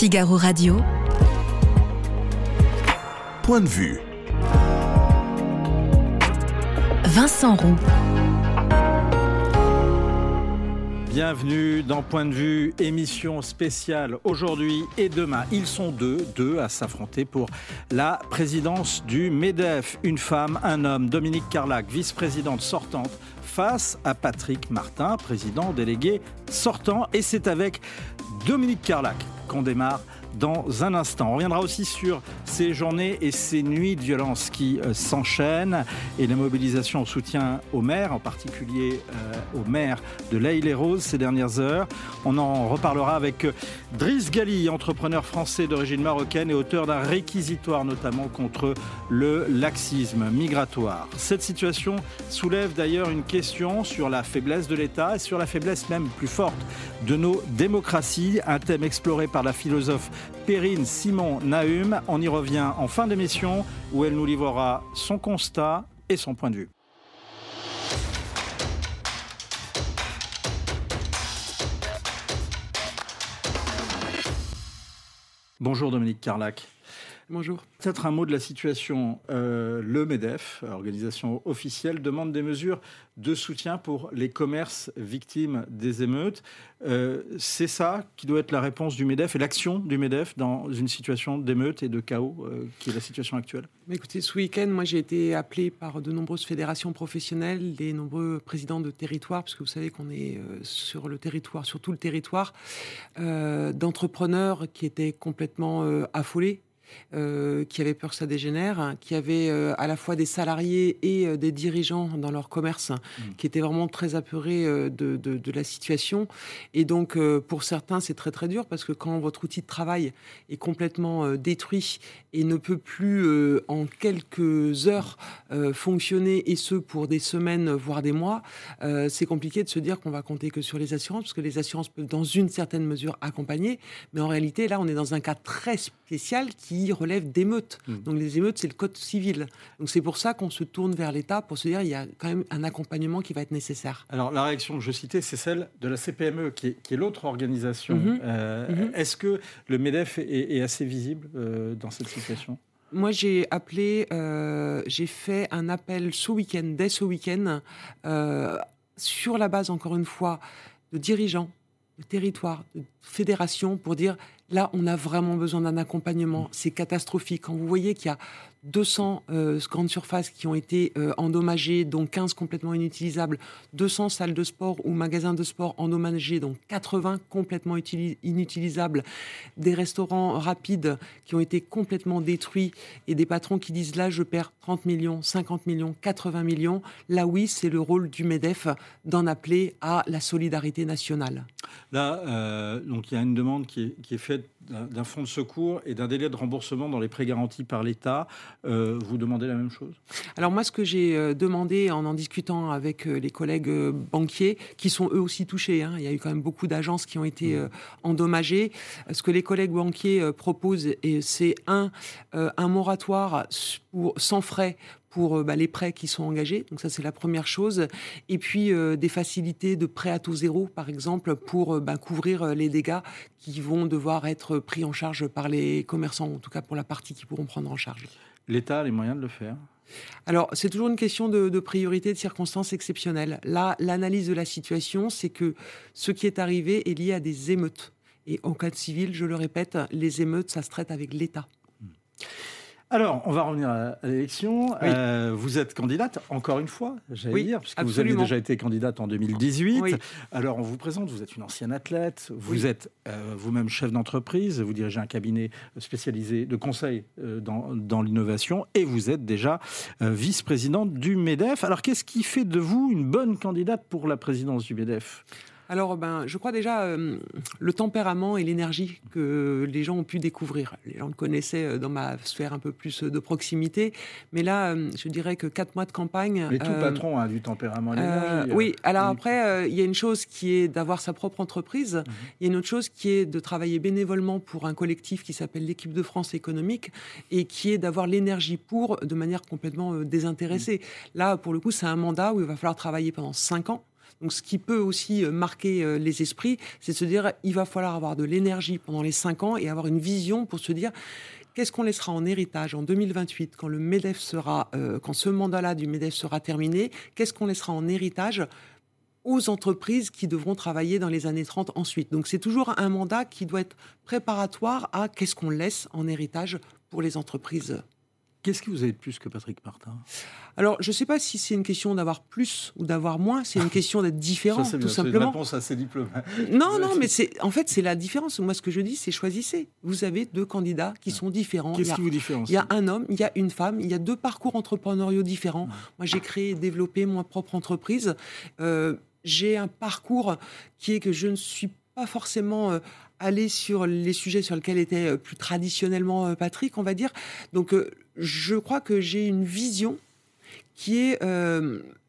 Figaro Radio. Point de vue. Vincent Roux. Bienvenue dans Point de vue, émission spéciale aujourd'hui et demain. Ils sont deux, deux à s'affronter pour la présidence du MEDEF. Une femme, un homme, Dominique Carlac, vice-présidente sortante, face à Patrick Martin, président délégué sortant. Et c'est avec Dominique Carlac qu'on démarre dans un instant. On reviendra aussi sur ces journées et ces nuits de violence qui euh, s'enchaînent et les mobilisations en soutien aux maires, en particulier euh, aux maires de l'Aïle-et-Rose ces dernières heures. On en reparlera avec euh, Driss Gali, entrepreneur français d'origine marocaine et auteur d'un réquisitoire notamment contre le laxisme migratoire. Cette situation soulève d'ailleurs une question sur la faiblesse de l'État et sur la faiblesse même plus forte de nos démocraties, un thème exploré par la philosophe Perrine Simon Nahum. On y revient en fin d'émission où elle nous livrera son constat et son point de vue. Bonjour Dominique Carlac. Bonjour. Peut-être un mot de la situation. Euh, le MEDEF, organisation officielle, demande des mesures de soutien pour les commerces victimes des émeutes. Euh, c'est ça qui doit être la réponse du MEDEF et l'action du MEDEF dans une situation d'émeute et de chaos euh, qui est la situation actuelle? Écoutez, ce week-end, moi j'ai été appelé par de nombreuses fédérations professionnelles, des nombreux présidents de territoire, parce que vous savez qu'on est sur le territoire, sur tout le territoire, d'entrepreneurs qui étaient complètement affolés euh, qui avaient peur que ça dégénère, qui avaient euh, à la fois des salariés et euh, des dirigeants dans leur commerce, mmh. qui étaient vraiment très apeurés de, de, la situation. Et donc, pour certains, c'est très très dur parce que quand votre outil de travail est complètement détruit et ne peut plus en quelques heures fonctionner, et ce pour des semaines, voire des mois, c'est compliqué de se dire qu'on va compter que sur les assurances, parce que les assurances peuvent dans une certaine mesure accompagner. Mais en réalité, là, on est dans un cas très spécial qui relève d'émeutes. Mmh. Donc les émeutes, c'est le code civil. Donc c'est pour ça qu'on se tourne vers l'État pour se dire il y a quand même un accompagnement qui va être nécessaire. Alors la réaction que je citais, c'est celle de la CPME, qui est, l'autre organisation. Mmh. Euh, mmh. Est-ce que le MEDEF est, assez visible euh, dans cette situation? Moi, j'ai appelé, euh, j'ai fait un appel ce week-end, dès ce week-end, sur la base, encore une fois, de dirigeants, de territoires, de fédérations, pour dire Là, on a vraiment besoin d'un accompagnement. C'est catastrophique. Quand vous voyez qu'il y a 200 euh, grandes surfaces qui ont été euh, endommagées, dont 15 complètement inutilisables, 200 salles de sport ou magasins de sport endommagés, dont 80 complètement inutilisables, des restaurants rapides qui ont été complètement détruits et des patrons qui disent là, je perds 30 millions, 50 millions, 80 millions. Là, oui, c'est le rôle du MEDEF d'en appeler à la solidarité nationale. Là, euh, donc il y a une demande qui est faite d'un fonds de secours et d'un délai de remboursement dans les prêts garantis par l'État. Euh, vous demandez la même chose? Alors moi, ce que j'ai euh, demandé en en discutant avec euh, les collègues banquiers, qui sont eux aussi touchés, hein, il y a eu quand même beaucoup d'agences qui ont été mmh. endommagées, ce que les collègues banquiers proposent, c'est un, un moratoire pour, sans frais pour euh, bah, les prêts qui sont engagés. Donc ça, c'est la première chose. Et puis euh, des facilités de prêt à taux zéro, par exemple, pour euh, bah, couvrir les dégâts qui vont devoir être pris en charge par les commerçants, en tout cas pour la partie qui pourront prendre en charge. L'État a les moyens de le faire? Alors, c'est toujours une question de, de, priorité, de circonstances exceptionnelles. Là, l'analyse de la situation, c'est que ce qui est arrivé est lié à des émeutes. Et en cas de civil, je le répète, les émeutes, ça se traite avec l'État. Hmm. Alors, on va revenir à, l'élection. Euh, vous êtes candidate, encore une fois, j'allais dire, puisque vous avez déjà été candidate en 2018. Alors, on vous présente, vous êtes une ancienne athlète, vous êtes euh, vous-même chef d'entreprise, vous dirigez un cabinet spécialisé de conseil euh, dans, dans l'innovation, et vous êtes déjà vice-présidente du MEDEF. Alors, qu'est-ce qui fait de vous une bonne candidate pour la présidence du MEDEF? Alors, ben, je crois déjà euh, le tempérament et l'énergie que les gens ont pu découvrir. Les gens le connaissaient euh, dans ma sphère un peu plus de proximité, mais là, euh, je dirais que quatre mois de campagne. Mais tout patron a du tempérament et l'énergie. oui. Alors après, il y a une chose qui est d'avoir sa propre entreprise. Mhm. Il y a une autre chose qui est de travailler bénévolement pour un collectif qui s'appelle l'équipe de France économique et qui est d'avoir l'énergie pour de manière complètement désintéressée. Mhm. Là, pour le coup, c'est un mandat où il va falloir travailler pendant cinq ans Donc, ce qui peut aussi marquer les esprits, c'est de se dire, il va falloir avoir de l'énergie pendant les cinq ans et avoir une vision pour se dire, Qu'est-ce qu'on laissera en héritage en 2028 quand le Medef sera, quand ce mandat-là du Medef sera terminé? Qu'est-ce qu'on laissera en héritage aux entreprises qui devront travailler dans les années 30 ensuite? Donc c'est toujours un mandat qui doit être préparatoire à qu'est-ce qu'on laisse en héritage pour les entreprises. Qu'est-ce que vous avez de plus que Patrick Martin? Alors, je ne sais pas si c'est une question d'avoir plus ou d'avoir moins, c'est une question d'être différent, tout simplement. C'est une réponse assez diplomatique. Non, non, mais c'est en fait, c'est la différence. Moi, ce que je dis, c'est choisissez. Vous avez deux candidats qui sont différents. Qu'est-ce qui vous différencie? Il y a un homme, il y a une femme, il y a deux parcours entrepreneuriaux différents. Moi, j'ai créé et développé ma propre entreprise. Euh, j'ai un parcours qui est que je ne suis pas forcément euh, allé sur les sujets sur lesquels était euh, plus traditionnellement euh, Patrick, on va dire. Donc, je crois que j'ai une vision qui est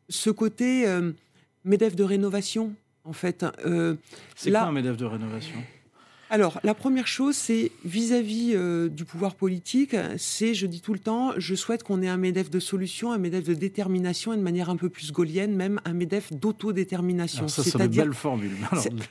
ce côté MEDEF de rénovation, en fait. C'est quoi un MEDEF de rénovation? Alors, la première chose, c'est vis-à-vis euh, du pouvoir politique, c'est, je dis tout le temps, je souhaite qu'on ait un MEDEF de solution, un MEDEF de détermination et de manière un peu plus gaulienne, même un MEDEF d'autodétermination. Ça, c'est une belle formule.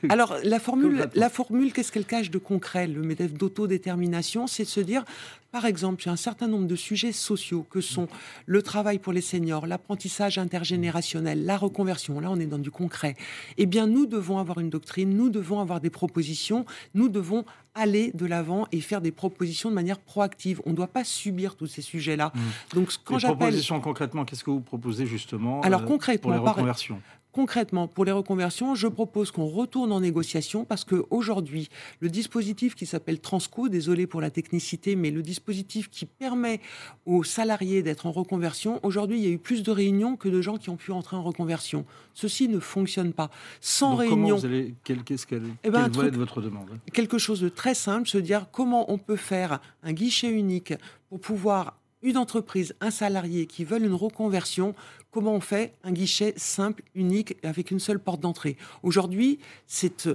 Alors, la formule, la formule qu'est-ce qu'elle cache de concret Le MEDEF d'autodétermination, c'est de se dire, par exemple, sur un certain nombre de sujets sociaux que sont le travail pour les seniors, l'apprentissage intergénérationnel, la reconversion, là on est dans du concret, eh bien nous devons avoir une doctrine, nous devons avoir des propositions, nous devons aller de l'avant et faire des propositions de manière proactive. On ne doit pas subir tous ces sujets-là. Mmh. Donc quand j'appelle... propositions concrètement, qu'est-ce que vous proposez justement Alors, concrètement, euh, pour les reconversions? Concrètement, pour les reconversions, je propose qu'on retourne en négociation parce qu'aujourd'hui, le dispositif qui s'appelle Transco, désolé pour la technicité, mais le dispositif qui permet aux salariés d'être en reconversion, aujourd'hui, il y a eu plus de réunions que de gens qui ont pu entrer en reconversion. Ceci ne fonctionne pas. Sans réunion. Quelle, qu'est-ce qu'elle, eh ben, votre demande? Quelque chose de très simple, se dire comment on peut faire un guichet unique pour pouvoir une entreprise, un salarié qui veulent une reconversion, comment on fait un guichet simple, unique, avec une seule porte d'entrée? Aujourd'hui, c'est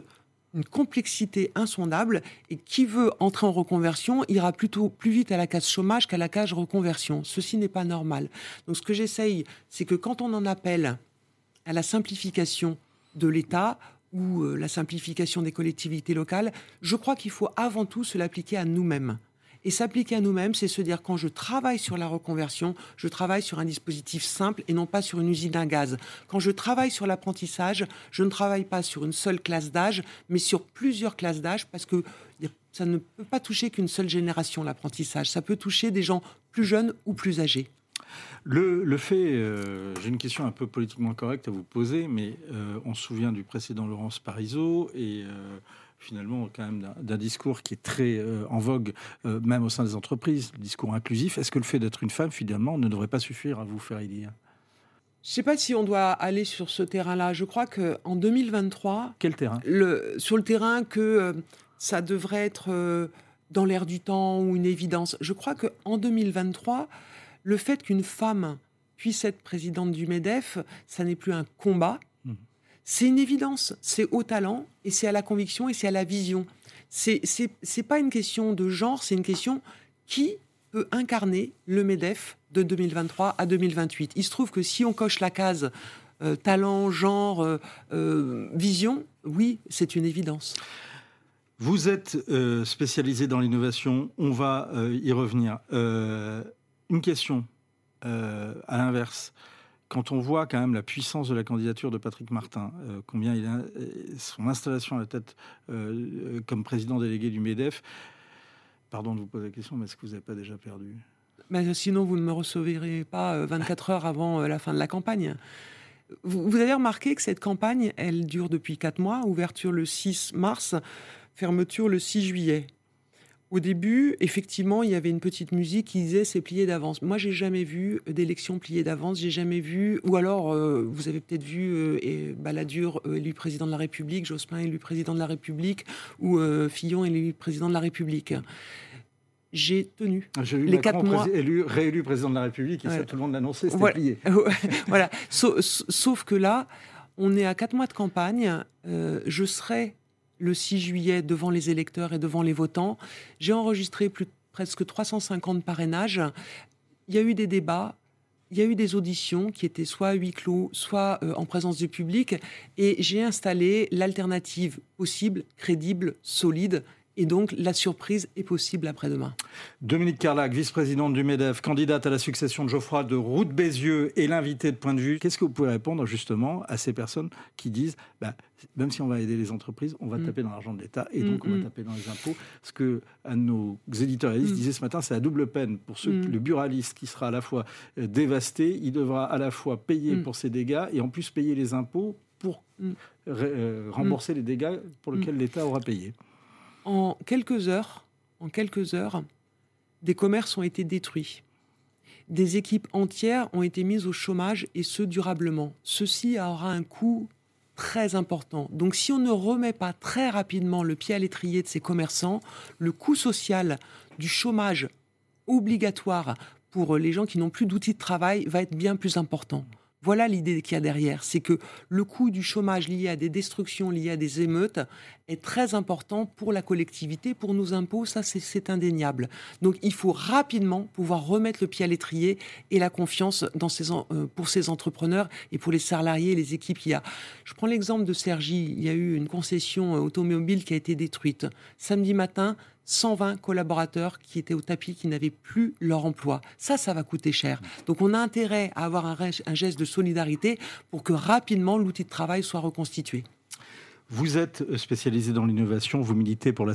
une complexité insondable et qui veut entrer en reconversion ira plutôt plus vite à la case chômage qu'à la case reconversion. Ceci n'est pas normal. Donc ce que j'essaye, c'est que quand on en appelle à la simplification de l'État ou euh, la simplification des collectivités locales, je crois qu'il faut avant tout se l'appliquer à nous-mêmes. Et s'appliquer à nous-mêmes, c'est se dire quand je travaille sur la reconversion, je travaille sur un dispositif simple et non pas sur une usine à gaz. Quand je travaille sur l'apprentissage, je ne travaille pas sur une seule classe d'âge, mais sur plusieurs classes d'âge parce que ça ne peut pas toucher qu'une seule génération, l'apprentissage. Ça peut toucher des gens plus jeunes ou plus âgés. Le, fait, euh, j'ai une question un peu politiquement correcte à vous poser, mais euh, on se souvient du précédent Laurence Parisot et euh, finalement quand même d'un discours qui est très euh, en vogue, euh, même au sein des entreprises, le discours inclusif. Est-ce que le fait d'être une femme, finalement, ne devrait pas suffire à vous faire élire? Je ne sais pas si on doit aller sur ce terrain-là. Je crois qu'en 2023... Quel terrain? le, Sur le terrain que euh, ça devrait être dans l'air du temps ou une évidence. Je crois qu'en 2023, le fait qu'une femme puisse être présidente du MEDEF, ça n'est plus un combat, c'est une évidence. C'est au talent et c'est à la conviction et c'est à la vision. C'est c'est pas une question de genre, c'est une question qui peut incarner le Medef de 2023 à 2028. Il se trouve que si on coche la case euh, talent, genre, euh, euh, vision, oui, c'est une évidence. Vous êtes spécialisé dans l'innovation, on va y revenir. une question à l'inverse quand on voit quand même la puissance de la candidature de Patrick Martin, euh, combien il a, euh, son installation à la tête euh, comme président délégué du MEDEF, pardon de vous poser la question, mais est-ce que vous n'avez pas déjà perdu? Mais Sinon, vous ne me recevrez pas 24 heures avant la fin de la campagne. Vous, vous, avez remarqué que cette campagne, elle dure depuis 4 mois, ouverture le 6 mars, fermeture le 6 juillet. Au début, effectivement, il y avait une petite musique qui disait c'est plié d'avance. Moi, j'ai jamais vu d'élection pliée d'avance. J'ai jamais vu. Ou alors, euh, vous avez peut-être vu euh, et Balladur euh, élu président de la République, Jospin élu président de la République, ou Fillon élu président de la République. J'ai tenu ah, les Macron quatre mois. Élu, réélu président de la République, et ça, tout le monde l'annonçait, c'était plié. voilà. Sauf, que là, on est à quatre mois de campagne. je serai le 6 juillet devant les électeurs et devant les votants. J'ai enregistré plus, presque 350 parrainages. Il y a eu des débats. il y a eu des auditions qui étaient soit à huis clos, soit euh, en présence du public, et j'ai installé l'alternative possible, crédible, solide, et donc, la surprise est possible après-demain. Dominique Carlac, vice-présidente du MEDEF, candidate à la succession de Geoffroy de Route Bézieux et l'invité de Point de Vue. Qu'est-ce que vous pouvez répondre justement à ces personnes qui disent bah, même si on va aider les entreprises, on va mm. taper dans l'argent de l'État et donc on va mm, mm. taper dans les impôts. Ce que un de nos éditorialistes disait ce matin, c'est la double peine. Pour ceux, le buraliste qui sera à la fois euh, dévasté, il devra à la fois payer pour ses dégâts et en plus payer les impôts pour euh, rembourser les dégâts pour lesquels l'État aura payé en quelques heures, en quelques heures, des commerces ont été détruits. Des équipes entières ont été mises au chômage et ce durablement. Ceci aura un coût très important. Donc si on ne remet pas très rapidement le pied à l'étrier de ces commerçants, le coût social du chômage obligatoire pour les gens qui n'ont plus d'outils de travail va être bien plus important. Voilà l'idée qu'il y a derrière, c'est que le coût du chômage lié à des destructions, lié à des émeutes, est très important pour la collectivité, pour nos impôts, ça c'est indéniable. Donc il faut rapidement pouvoir remettre le pied à l'étrier et la confiance dans ces, euh, pour ces entrepreneurs et pour les salariés et les équipes qu'il y a. Je prends l'exemple de Sergi, il y a eu une concession automobile qui a été détruite. Samedi matin, 120 collaborateurs qui étaient au tapis, qui n'avaient plus leur emploi. Ça, ça va coûter cher. Donc on a intérêt à avoir un, geste de solidarité pour que rapidement l'outil de travail soit reconstitué. Vous êtes spécialisé dans l'innovation, vous militez pour la,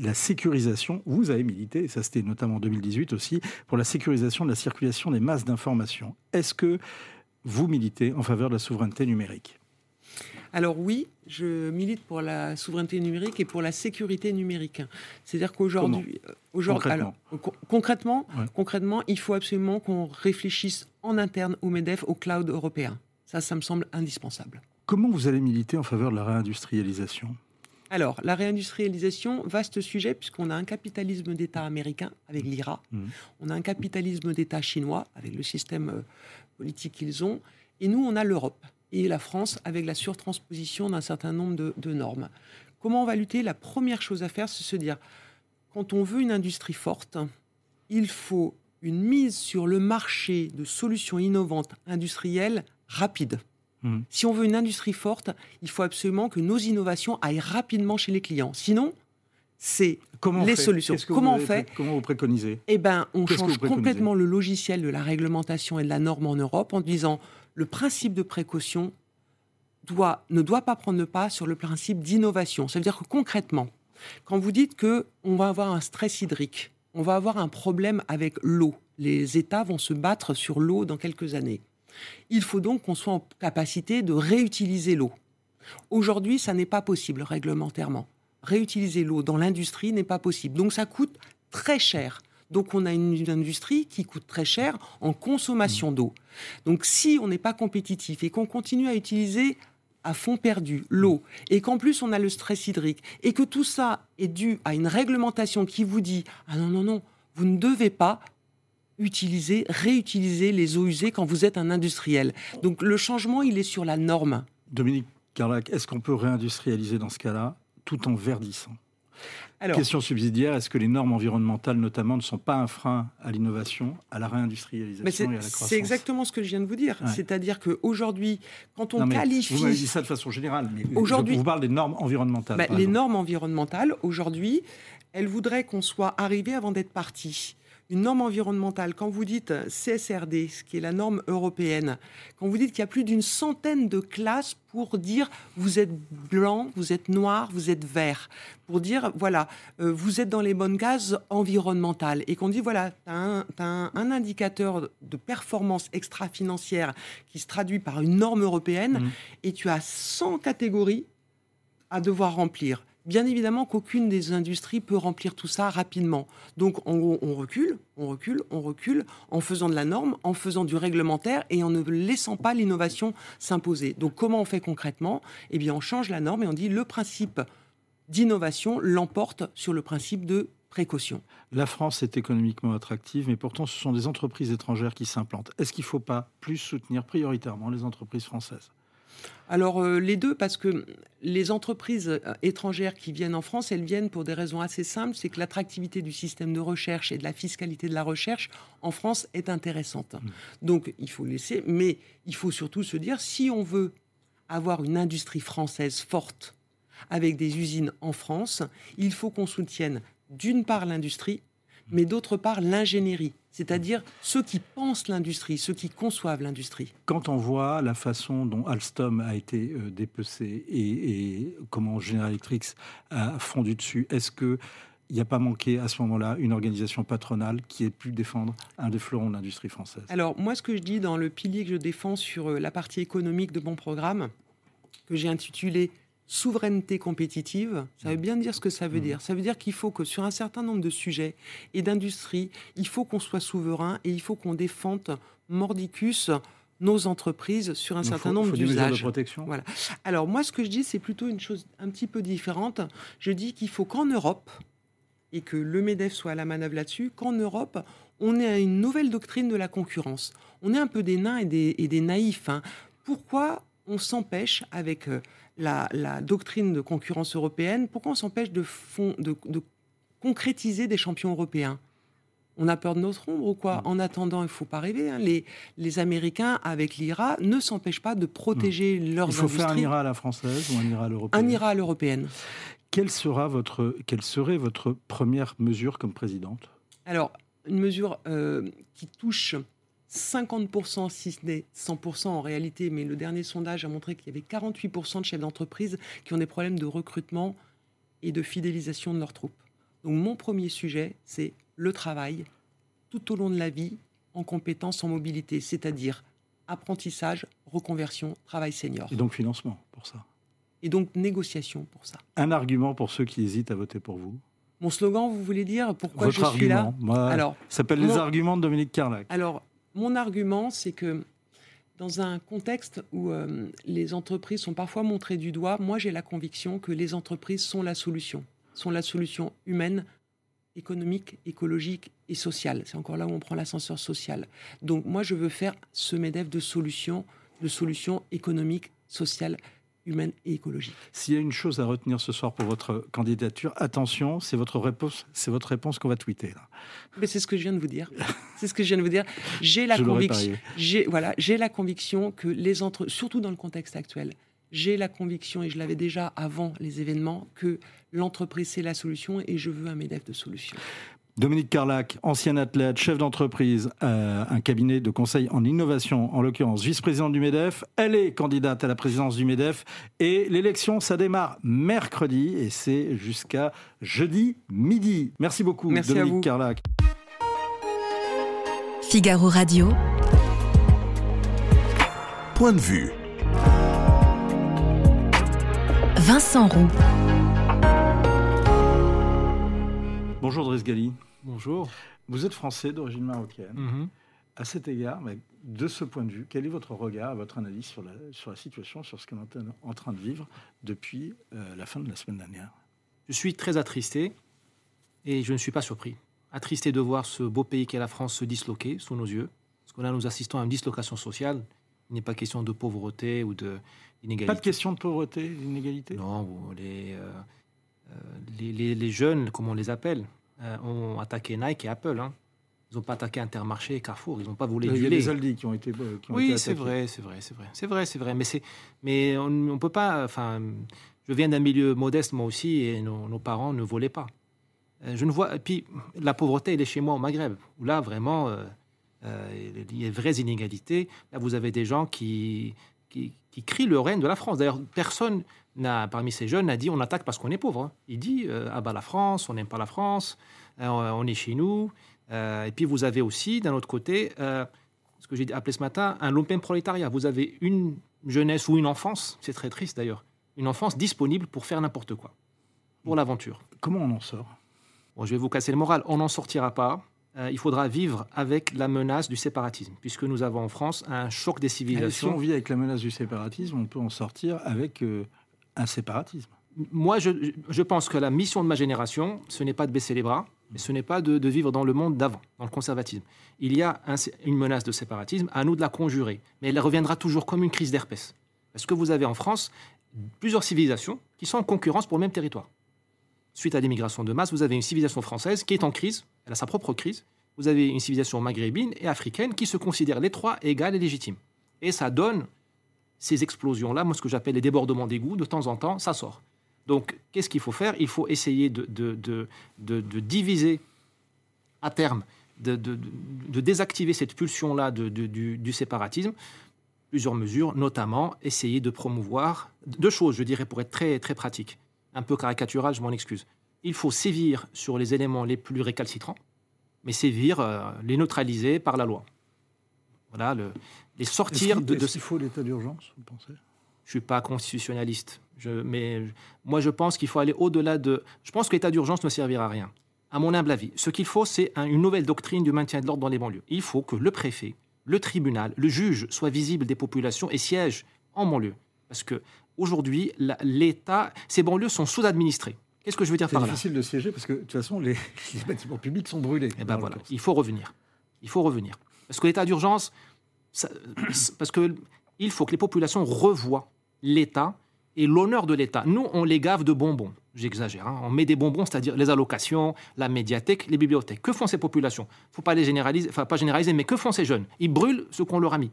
la, sécurisation, vous avez milité, ça c'était notamment en 2018 aussi, pour la sécurisation de la circulation des masses d'informations. Est-ce que vous militez en faveur de la souveraineté numérique? Alors oui, je milite pour la souveraineté numérique et pour la sécurité numérique. C'est-à-dire qu'aujourd'hui, euh, concrètement, concrètement, concrètement, il faut absolument qu'on réfléchisse en interne au Medef, au cloud européen. Ça, ça me semble indispensable. Comment vous allez militer en faveur de la réindustrialisation? Alors, la réindustrialisation, vaste sujet, puisqu'on a un capitalisme d'État américain avec l'IRA, mmh. on a un capitalisme d'État chinois avec le système euh, politique qu'ils ont, et nous, on a l'Europe et la France avec la surtransposition d'un certain nombre de, normes. Comment on va lutter? La première chose à faire, c'est se dire, quand on veut une industrie forte, il faut une mise sur le marché de solutions innovantes industrielles rapides. Mmh. Si on veut une industrie forte, il faut absolument que nos innovations aillent rapidement chez les clients. Sinon, c'est les solutions. comment on fait? Comment vous préconisez? Eh ben, on change complètement le logiciel de la réglementation et de la norme en Europe en disant le principe de précaution ne doit pas prendre le pas sur le principe d'innovation. Ça veut dire que concrètement, quand vous dites que on va avoir un stress hydrique, on va avoir un problème avec l'eau, les États vont se battre sur l'eau dans quelques années. Il faut donc qu'on soit en capacité de réutiliser l'eau. Aujourd'hui, ça n'est pas possible réglementairement. Réutiliser l'eau dans l'industrie n'est pas possible. Donc ça coûte très cher donc on a une, industrie qui coûte très cher en consommation d'eau. Donc si on n'est pas compétitif et qu'on continue à utiliser à fond perdu l'eau et qu'en plus on a le stress hydrique et que tout ça est dû à une réglementation qui vous dit ah non non non vous ne devez pas utiliser réutiliser les eaux usées quand vous êtes un industriel. Donc le changement il est sur la norme. Dominique Carlac, est-ce qu'on peut réindustrialiser dans ce cas-là tout en verdissant? Question subsidiaire, est-ce que les normes environnementales notamment ne sont pas un frein à l'innovation, à la réindustrialisation et à la croissance? C'est exactement ce que je viens de vous dire. C'est-à-dire qu'aujourd'hui, quand on qualifie... Vous m'avez dit ça de façon générale, mais aujourd'hui, vous parle des normes environnementales. Bah, les normes environnementales, aujourd'hui, elles voudraient qu'on soit arrivé avant d'être parti une norme environnementale, quand vous dites CSRD, ce qui est la norme européenne, quand vous dites qu'il y a plus d'une centaine de classes pour dire vous êtes blanc, vous êtes noir, vous êtes vert, pour dire voilà, euh, vous êtes dans les bonnes cases environnementales, et qu'on dit voilà, tu as, un, indicateur de performance extra-financière qui se traduit par une norme européenne, mmh. et tu as 100 catégories à devoir remplir. Bien évidemment qu'aucune des industries peut remplir tout ça rapidement. Donc on, on recule, on recule, on recule en faisant de la norme, en faisant du réglementaire et en ne laissant pas l'innovation s'imposer. Donc comment on fait concrètement? Eh bien on change la norme et on dit le principe d'innovation l'emporte sur le principe de précaution. La France est économiquement attractive, mais pourtant ce sont des entreprises étrangères qui s'implantent. Est-ce qu'il ne faut pas plus soutenir prioritairement les entreprises françaises? Alors euh, les deux, parce que les entreprises euh, étrangères qui viennent en France, elles viennent pour des raisons assez simples, c'est que l'attractivité du système de recherche et de la fiscalité de la recherche en France est intéressante. Mmh. Donc il faut laisser, mais il faut surtout se dire, si on veut avoir une industrie française forte, avec des usines en France, il faut qu'on soutienne d'une part l'industrie, mais d'autre part l'ingénierie, c'est-à-dire ceux qui pensent l'industrie, ceux qui conçoivent l'industrie. Quand on voit la façon dont Alstom a été euh, dépecé et, comment General Electric a fondu dessus, est-ce que il n'y a pas manqué à ce moment-là une organisation patronale qui ait pu défendre un des fleurons de l'industrie française? Alors moi, ce que je dis dans le pilier que je défends sur euh, la partie économique de mon programme, que j'ai intitulé souveraineté compétitive, ça veut bien dire ce que ça veut mmh. dire. Ça veut dire qu'il faut que sur un certain nombre de sujets et d'industries, il faut qu'on soit souverain et il faut qu'on défende mordicus nos entreprises sur un certain nombre d'usages. Voilà. Alors moi, ce que je dis, c'est plutôt une chose un petit peu différente. Je dis qu'il faut qu'en Europe, et que le MEDEF soit à la manœuvre là-dessus, qu'en Europe, on ait une nouvelle doctrine de la concurrence. On est un peu des nains et des, naïfs. Hein. Pourquoi on s'empêche avec euh, la, doctrine de concurrence européenne, pourquoi on s'empêche de, de, concrétiser des champions européens? On a peur de notre ombre ou quoi? Mm. En attendant, il ne faut pas rêver. Hein. Les, les, Américains, avec l'IRA, ne s'empêchent pas de protéger mm. leurs industries. Il faut faire un IRA à la française ou un IRA à l'européenne? Un IRA à l'européenne. Quelle, sera votre, quelle serait votre première mesure comme présidente? Alors, une mesure euh, qui touche 50%, si ce n'est 100% en réalité, mais le dernier sondage a montré qu'il y avait 48% de chefs d'entreprise qui ont des problèmes de recrutement et de fidélisation de leurs troupes. Donc mon premier sujet, c'est le travail tout au long de la vie en compétences, en mobilité, c'est-à-dire apprentissage, reconversion, travail senior. Et donc financement pour ça. Et donc négociation pour ça. Un argument pour ceux qui hésitent à voter pour vous Mon slogan, vous voulez dire pourquoi je suis là Alors, ça s'appelle les arguments de Dominique Carlac. Alors, mon argument, c'est que dans un contexte où euh, les entreprises sont parfois montrées du doigt, moi j'ai la conviction que les entreprises sont la solution, sont la solution humaine, économique, écologique et sociale. C'est encore là où on prend l'ascenseur social. Donc moi je veux faire ce MEDEF de solutions, de solutions économiques, sociales, humaine et écologique. S'il y a une chose à retenir ce soir pour votre candidature, attention, c'est votre réponse, c'est votre réponse qu'on va tweeter là. Mais c'est ce que je viens de vous dire. C'est ce que je viens de vous dire. J'ai la conviction, j'ai voilà, j'ai la conviction que les entre, surtout dans le contexte actuel, j'ai la conviction et je l'avais déjà avant les événements que l'entreprise c'est la solution et je veux un MEDEF de solution. Dominique Carlac, ancien athlète, chef d'entreprise, euh, un cabinet de conseil en innovation, en l'occurrence vice-présidente du MEDEF. Elle est candidate à la présidence du MEDEF et l'élection, ça démarre mercredi et c'est jusqu'à jeudi midi. Merci beaucoup, Dominique Carlac. Figaro Radio. Point de vue. Vincent Roux. Bonjour Gali. Bonjour. Vous êtes français d'origine marocaine. Mhm. À cet égard, de ce point de vue, quel est votre regard, votre analyse sur la, sur la situation, sur ce qu'on est en train de vivre depuis euh, la fin de la semaine dernière? Je suis très attristé et je ne suis pas surpris. Attristé de voir ce beau pays qu'est la France se disloquer sous nos yeux. Parce que là, nous assistons à une dislocation sociale. Il n'est pas question de pauvreté ou d'inégalité. Pas de question de pauvreté, d'inégalité? Non, les, euh, euh, les, les, les, jeunes, comme on les appelle, euh, ont attaqué Nike et Apple. Hein. Ils n'ont pas attaqué Intermarché et Carrefour. Ils n'ont pas volé du lait. Il y a des Aldi qui ont été. Euh, oui, c'est vrai, c'est vrai, c'est vrai, c'est vrai, c'est vrai. Mais c'est, mais on ne peut pas. Enfin, je viens d'un milieu modeste moi aussi, et nos, parents ne volaient pas. Euh, je ne vois. Et puis la pauvreté, elle est chez moi au Maghreb, où là vraiment. il y a de vraies inégalités. Là, vous avez des gens qui, qui, qui crient le règne de la France. D'ailleurs, personne parmi ces jeunes, a dit on attaque parce qu'on est pauvre. Hein. Il dit euh, ah bah la France, on n'aime pas la France, euh, on est chez nous. Euh, et puis vous avez aussi, d'un autre côté, ce que j'ai appelé ce matin, un lumpen prolétariat. Vous avez une jeunesse ou une enfance, c'est très triste d'ailleurs, une enfance disponible pour faire n'importe quoi, pour l'aventure. Comment on en sort? Bon, Je vais vous casser le moral. On n'en sortira pas. il faudra vivre avec la menace du séparatisme, puisque nous avons en France un choc des civilisations. si on vit avec la menace du séparatisme, on peut en sortir avec un séparatisme. Moi, je, pense que la mission de ma génération, ce n'est pas de baisser les bras, mais ce n'est pas de, vivre dans le monde d'avant, dans le conservatisme. Il y a une menace de séparatisme, à nous de la conjurer. Mais elle reviendra toujours comme une crise d'herpès. Parce que vous avez en France plusieurs civilisations qui sont en concurrence pour le même territoire. Suite à l'immigration de masse, vous avez une civilisation française qui est en crise, elle a sa propre crise. Vous avez une civilisation maghrébine et africaine qui se considèrent les trois égales et légitimes. Et ça donne ces explosions-là, moi ce que j'appelle les débordements d'égouts, de temps en temps, ça sort. Donc, qu'est-ce qu'il faut faire? Il faut essayer de, de, de, diviser à terme, de, désactiver cette pulsion-là du, du, séparatisme. Plusieurs mesures, notamment essayer de promouvoir deux choses, je dirais, pour être très, très pratique. Un peu caricatural, je m'en excuse. Il faut sévir sur les éléments les plus récalcitrants, mais sévir, euh, les neutraliser par la loi. Voilà, le, les sortir de. Est-ce qu'il faut l'état d'urgence, vous pensez? Je suis pas constitutionnaliste, je, mais moi je pense qu'il faut aller au-delà de. Je pense que l'état d'urgence ne servira à rien. À mon humble avis, ce qu'il faut, c'est une nouvelle doctrine du maintien de l'ordre dans les banlieues. Il faut que le préfet, le tribunal, le juge soient visibles des populations et siègent en banlieue. Parce que aujourd'hui, l'État, ces banlieues sont sous-administrées. Qu'est-ce que je veux dire par là? C'est difficile de siéger parce que de toute façon, les, bâtiments publics sont brûlés. Et eh ben voilà, il faut revenir. Il faut revenir. Parce que l'état d'urgence, parce qu'il faut que les populations revoient l'État et l'honneur de l'État. Nous, on les gave de bonbons. J'exagère. Hein. On met des bonbons, c'est-à-dire les allocations, la médiathèque, les bibliothèques. Que font ces populations? Il ne faut pas les généraliser, enfin pas généraliser, mais que font ces jeunes? Ils brûlent ce qu'on leur a mis.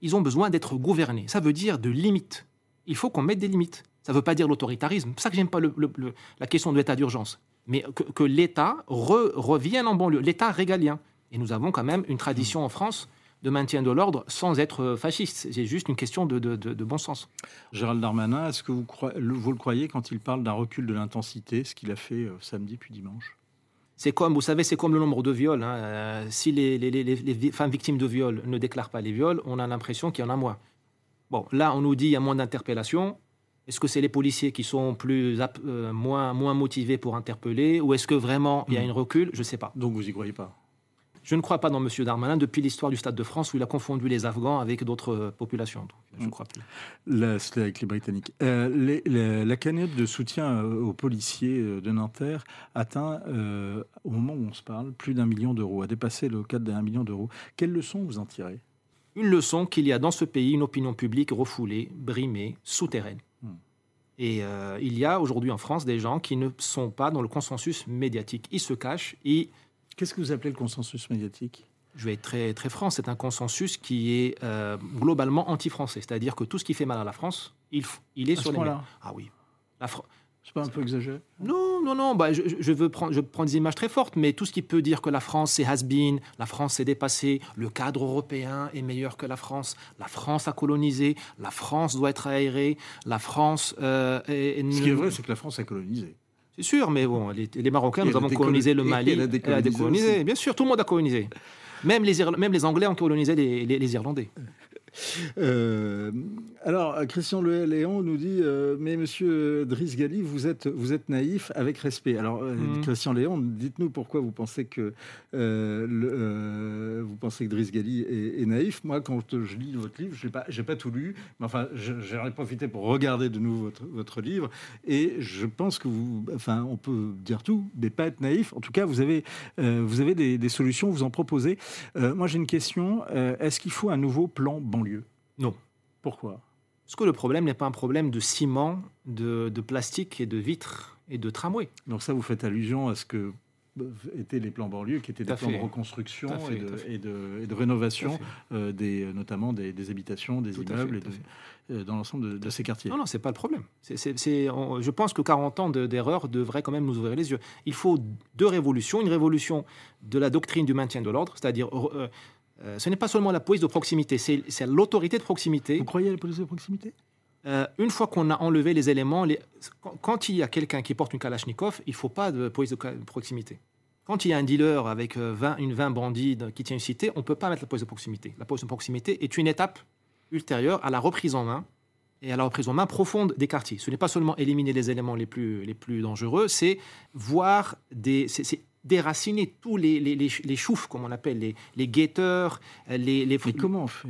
Ils ont besoin d'être gouvernés. Ça veut dire de limites. Il faut qu'on mette des limites. Ça ne veut pas dire l'autoritarisme. C'est pour ça que j'aime pas la question de l'état d'urgence. Mais que, l'État revienne en banlieue, l'État régalien. Et nous avons quand même une tradition en France de maintien de l'ordre sans être fasciste. C'est juste une question de, bon sens. Gérald Darmanin, est-ce que vous, vous, le croyez quand il parle d'un recul de l'intensité, ce qu'il a fait euh, samedi puis dimanche? C'est comme, vous savez, c'est comme le nombre de viols. Hein. Euh, si les, femmes victimes de viols ne déclarent pas les viols, on a l'impression qu'il y en a moins. Bon, là, on nous dit qu'il y a moins d'interpellations. Est-ce que c'est les policiers qui sont plus, euh, moins, moins motivés pour interpeller Ou est-ce que vraiment il y a hmm. une recul? Je ne sais pas. Donc vous n'y croyez pas? Je ne crois pas dans M. Darmanin depuis l'histoire du Stade de France où il a confondu les Afghans avec d'autres euh, populations. je ne crois plus. C'était avec les Britanniques. Euh, la cagnotte de soutien euh, aux policiers de Nanterre atteint, au moment où on se parle, plus d'un million d'euros, a dépassé le cadre d'un million d'euros. Quelle leçon vous en tirez? Une leçon qu'il y a dans ce pays une opinion publique refoulée, brimée, souterraine. Hmm. Et il y a aujourd'hui en France des gens qui ne sont pas dans le consensus médiatique. Ils se cachent, ils Qu'est-ce que vous appelez le consensus médiatique? Je vais être très, très franc, c'est un consensus qui est euh, globalement anti-français. C'est-à-dire que tout ce qui fait mal à la France, il, il est sur les là Ah oui. La C'est pas un peu exagéré? Non, non, non. Bah, je, veux prendre, je prends des images très fortes, mais tout ce qui peut dire que la France c'est has-been, la France s'est dépassée, le cadre européen est meilleur que la France, la France a colonisé, la France doit être aérée, la France. Euh, Ce qui est vrai, c'est que la France a colonisé. C'est sûr, mais bon, les, Marocains, nous avons colonisé le Mali. Elle a décolonisé. Bien sûr, tout le monde a colonisé. Même les, même les Anglais ont colonisé les Irlandais. Euh, alors, Christian Léon nous dit euh, Mais monsieur Driss Gali, vous êtes, vous êtes naïf avec respect. Alors, euh, mhm. Christian Léon, dites-nous pourquoi vous pensez que, le, vous pensez que Driss Gali est, naïf. Moi, quand je lis votre livre, je n'ai pas, pas tout lu, mais enfin, j'aurais profité pour regarder de nouveau votre, votre, livre. Et je pense que vous, enfin, on peut dire tout, mais pas être naïf. En tout cas, vous avez, vous avez des, des solutions, vous en proposez. moi, j'ai une question est-ce qu'il faut un nouveau plan banlieue? Non. Pourquoi? Parce que le problème n'est pas un problème de ciment, de, plastique et de vitres et de tramway? Donc ça, vous faites allusion à ce que étaient les plans banlieues, qui étaient des plans de reconstruction et, de, rénovation, euh, des, notamment des, habitations, des immeubles, et euh, dans l'ensemble de, ces quartiers. Non, non, c'est pas le problème. je pense que 40 ans d'erreur devraient quand même nous ouvrir les yeux. Il faut deux révolutions. Une révolution de la doctrine du maintien de l'ordre, c'est-à-dire euh, euh, ce n'est pas seulement la police de proximité, c'est l'autorité de proximité. Vous croyez à la police de proximité? Euh, une fois qu'on a enlevé les éléments, quand il y a quelqu'un qui porte une Kalachnikov, il ne faut pas de police de proximité. Quand il y a un dealer avec 20, euh, une 20 bandits qui tient une cité, on ne peut pas mettre la police de proximité. La police de proximité est une étape ultérieure à la reprise en main et à la reprise en main profonde des quartiers. Ce n'est pas seulement éliminer les éléments les plus, les plus dangereux, c'est voir des, déraciner tous les, les, les, choufs, comme on appelle, les, les guetteurs, les, les... Mais comment on fait?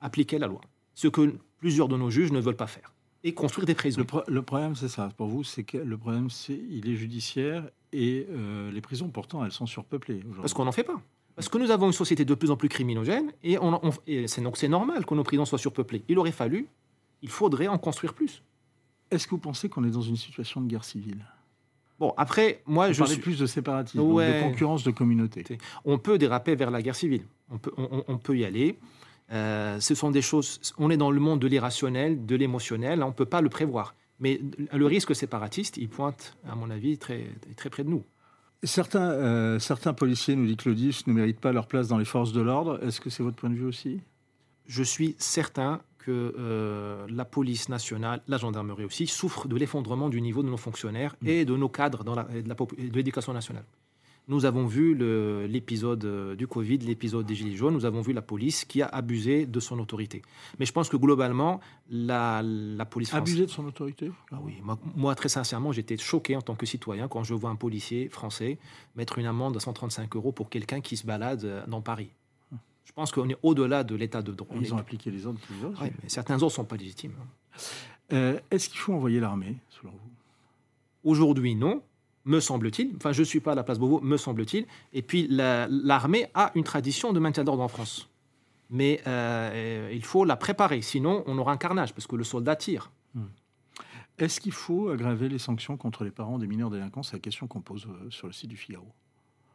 Appliquer la loi. Ce que plusieurs de nos juges ne veulent pas faire. Et construire des prisons. Le, problème, c'est ça. Pour vous, c'est que le problème, c'est il est judiciaire et euh, les prisons, pourtant, elles sont surpeuplées. Parce qu'on n'en fait pas. Parce que nous avons une société de plus en plus criminogène et, on, et c'est donc c'est normal que nos prisons soient surpeuplées. Il aurait fallu il faudrait en construire plus. Est-ce que vous pensez qu'on est dans une situation de guerre civile? Bon, après, moi, Vous je suis... plus de séparatisme, Ouais. de concurrence de communautés. On peut déraper vers la guerre civile. On peut, on, on peut y aller. Euh, ce sont des choses. On est dans le monde de l'irrationnel, de l'émotionnel. On ne peut pas le prévoir. Mais le risque séparatiste, il pointe, à mon avis, très, très près de nous. Certains, euh, certains policiers, nous dit Claudius, ne méritent pas leur place dans les forces de l'ordre. Est-ce que c'est votre point de vue aussi? Je suis certain que euh, la police nationale, la gendarmerie aussi, souffrent de l'effondrement du niveau de nos fonctionnaires Mm. et de nos cadres dans la, de l'éducation nationale. Nous avons vu l'épisode euh, du Covid, l'épisode des Gilets jaunes, nous avons vu la police qui a abusé de son autorité. Mais je pense que globalement, la, la police française... Abuser de son autorité? Ah oui, moi, moi, très sincèrement, j'étais choqué en tant que citoyen quand je vois un policier français mettre une amende de 135 euros pour quelqu'un qui se balade euh, dans Paris. Je pense qu'on est au-delà de l'état de droit. Ils est- ont appliqué les ordres qu'ils. Ouais, mais certains autres ne sont pas légitimes. hein. Euh, Est-ce qu'il faut envoyer l'armée, selon vous? Aujourd'hui, non, me semble-t-il. Enfin, je ne suis pas à la place Beauvau, me semble-t-il. Et puis, la- l'armée a une tradition de maintien d'ordre en France. Mais euh, il faut la préparer, sinon on aura un carnage, parce que le soldat tire. Est-ce qu'il faut aggraver les sanctions contre les parents des mineurs délinquants? C'est la question qu'on pose euh, sur le site du Figaro.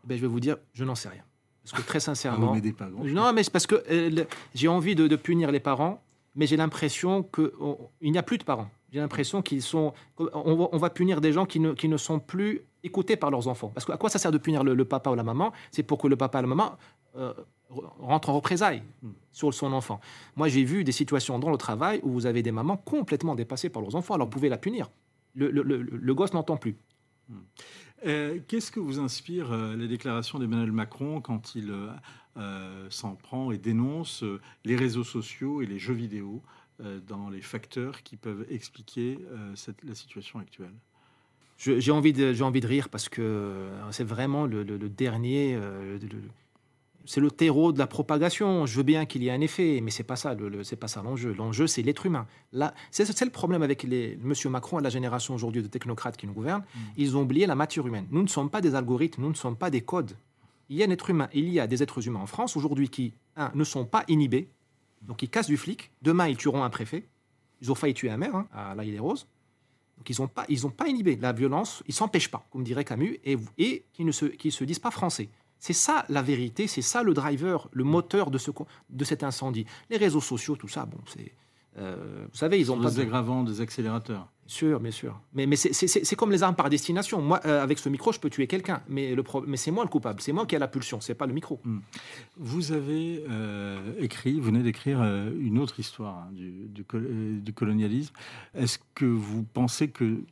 Ben, je vais vous dire, je n'en sais rien. Parce que très Ah, sincèrement... vous m'aidez pas grand Non, mais c'est parce que euh, j'ai envie de, de punir les parents, mais j'ai l'impression qu'il n'y a plus de parents. J'ai l'impression qu'ils sont. On va, on va punir des gens qui ne, qui ne sont plus écoutés par leurs enfants. Parce que à quoi ça sert de punir le, le papa ou la maman? C'est pour que le papa ou la maman euh, re- rentre en représailles Mm. sur son enfant. Moi, j'ai vu des situations dans le travail où vous avez des mamans complètement dépassées par leurs enfants, alors vous pouvez la punir. Le, le- le- le gosse n'entend plus. Euh, Qu'est-ce que vous inspire euh, les déclarations d'Emmanuel Macron quand il euh, euh, s'en prend et dénonce euh, les réseaux sociaux et les jeux vidéo euh, dans les facteurs qui peuvent expliquer euh, la situation actuelle? J'ai envie, de- envie de rire parce que euh, c'est vraiment le, dernier. euh, c'est le terreau de la propagation. Je veux bien qu'il y ait un effet, mais c'est pas ça. Le, le- c'est pas ça l'enjeu. L'enjeu, c'est l'être humain. Là, c'est, c'est le problème avec les, Monsieur Macron et la génération aujourd'hui de technocrates qui nous gouvernent. Ils ont oublié la matière humaine. Nous ne sommes pas des algorithmes, nous ne sommes pas des codes. Il y a un être humain. Il y a des êtres humains en France aujourd'hui qui, un, ne sont pas inhibés, donc ils cassent du flic. Demain, ils tueront un préfet. Ils ont failli tuer un maire hein, à La Île-des-Roses. Donc ils n'ont pas, ils ont pas inhibé la violence, ils s'empêchent pas, comme dirait Camus, et, et qui ne se, qui se disent pas français. C'est ça la vérité, c'est ça le driver, le moteur de, ce, de cet incendie. Les réseaux sociaux, tout ça, bon, c'est, euh, vous savez, ils ont pas des de... aggravants, des accélérateurs. Bien sûr, bien sûr. Mais, mais c'est- comme les armes par destination. Moi, euh, avec ce micro, je peux tuer quelqu'un, mais, le pro- mais c'est moi le coupable, c'est moi qui ai la pulsion, c'est pas le micro. Vous avez euh, écrit, vous venez d'écrire une autre histoire hein, du, du col- du colonialisme. Est-ce que vous pensez que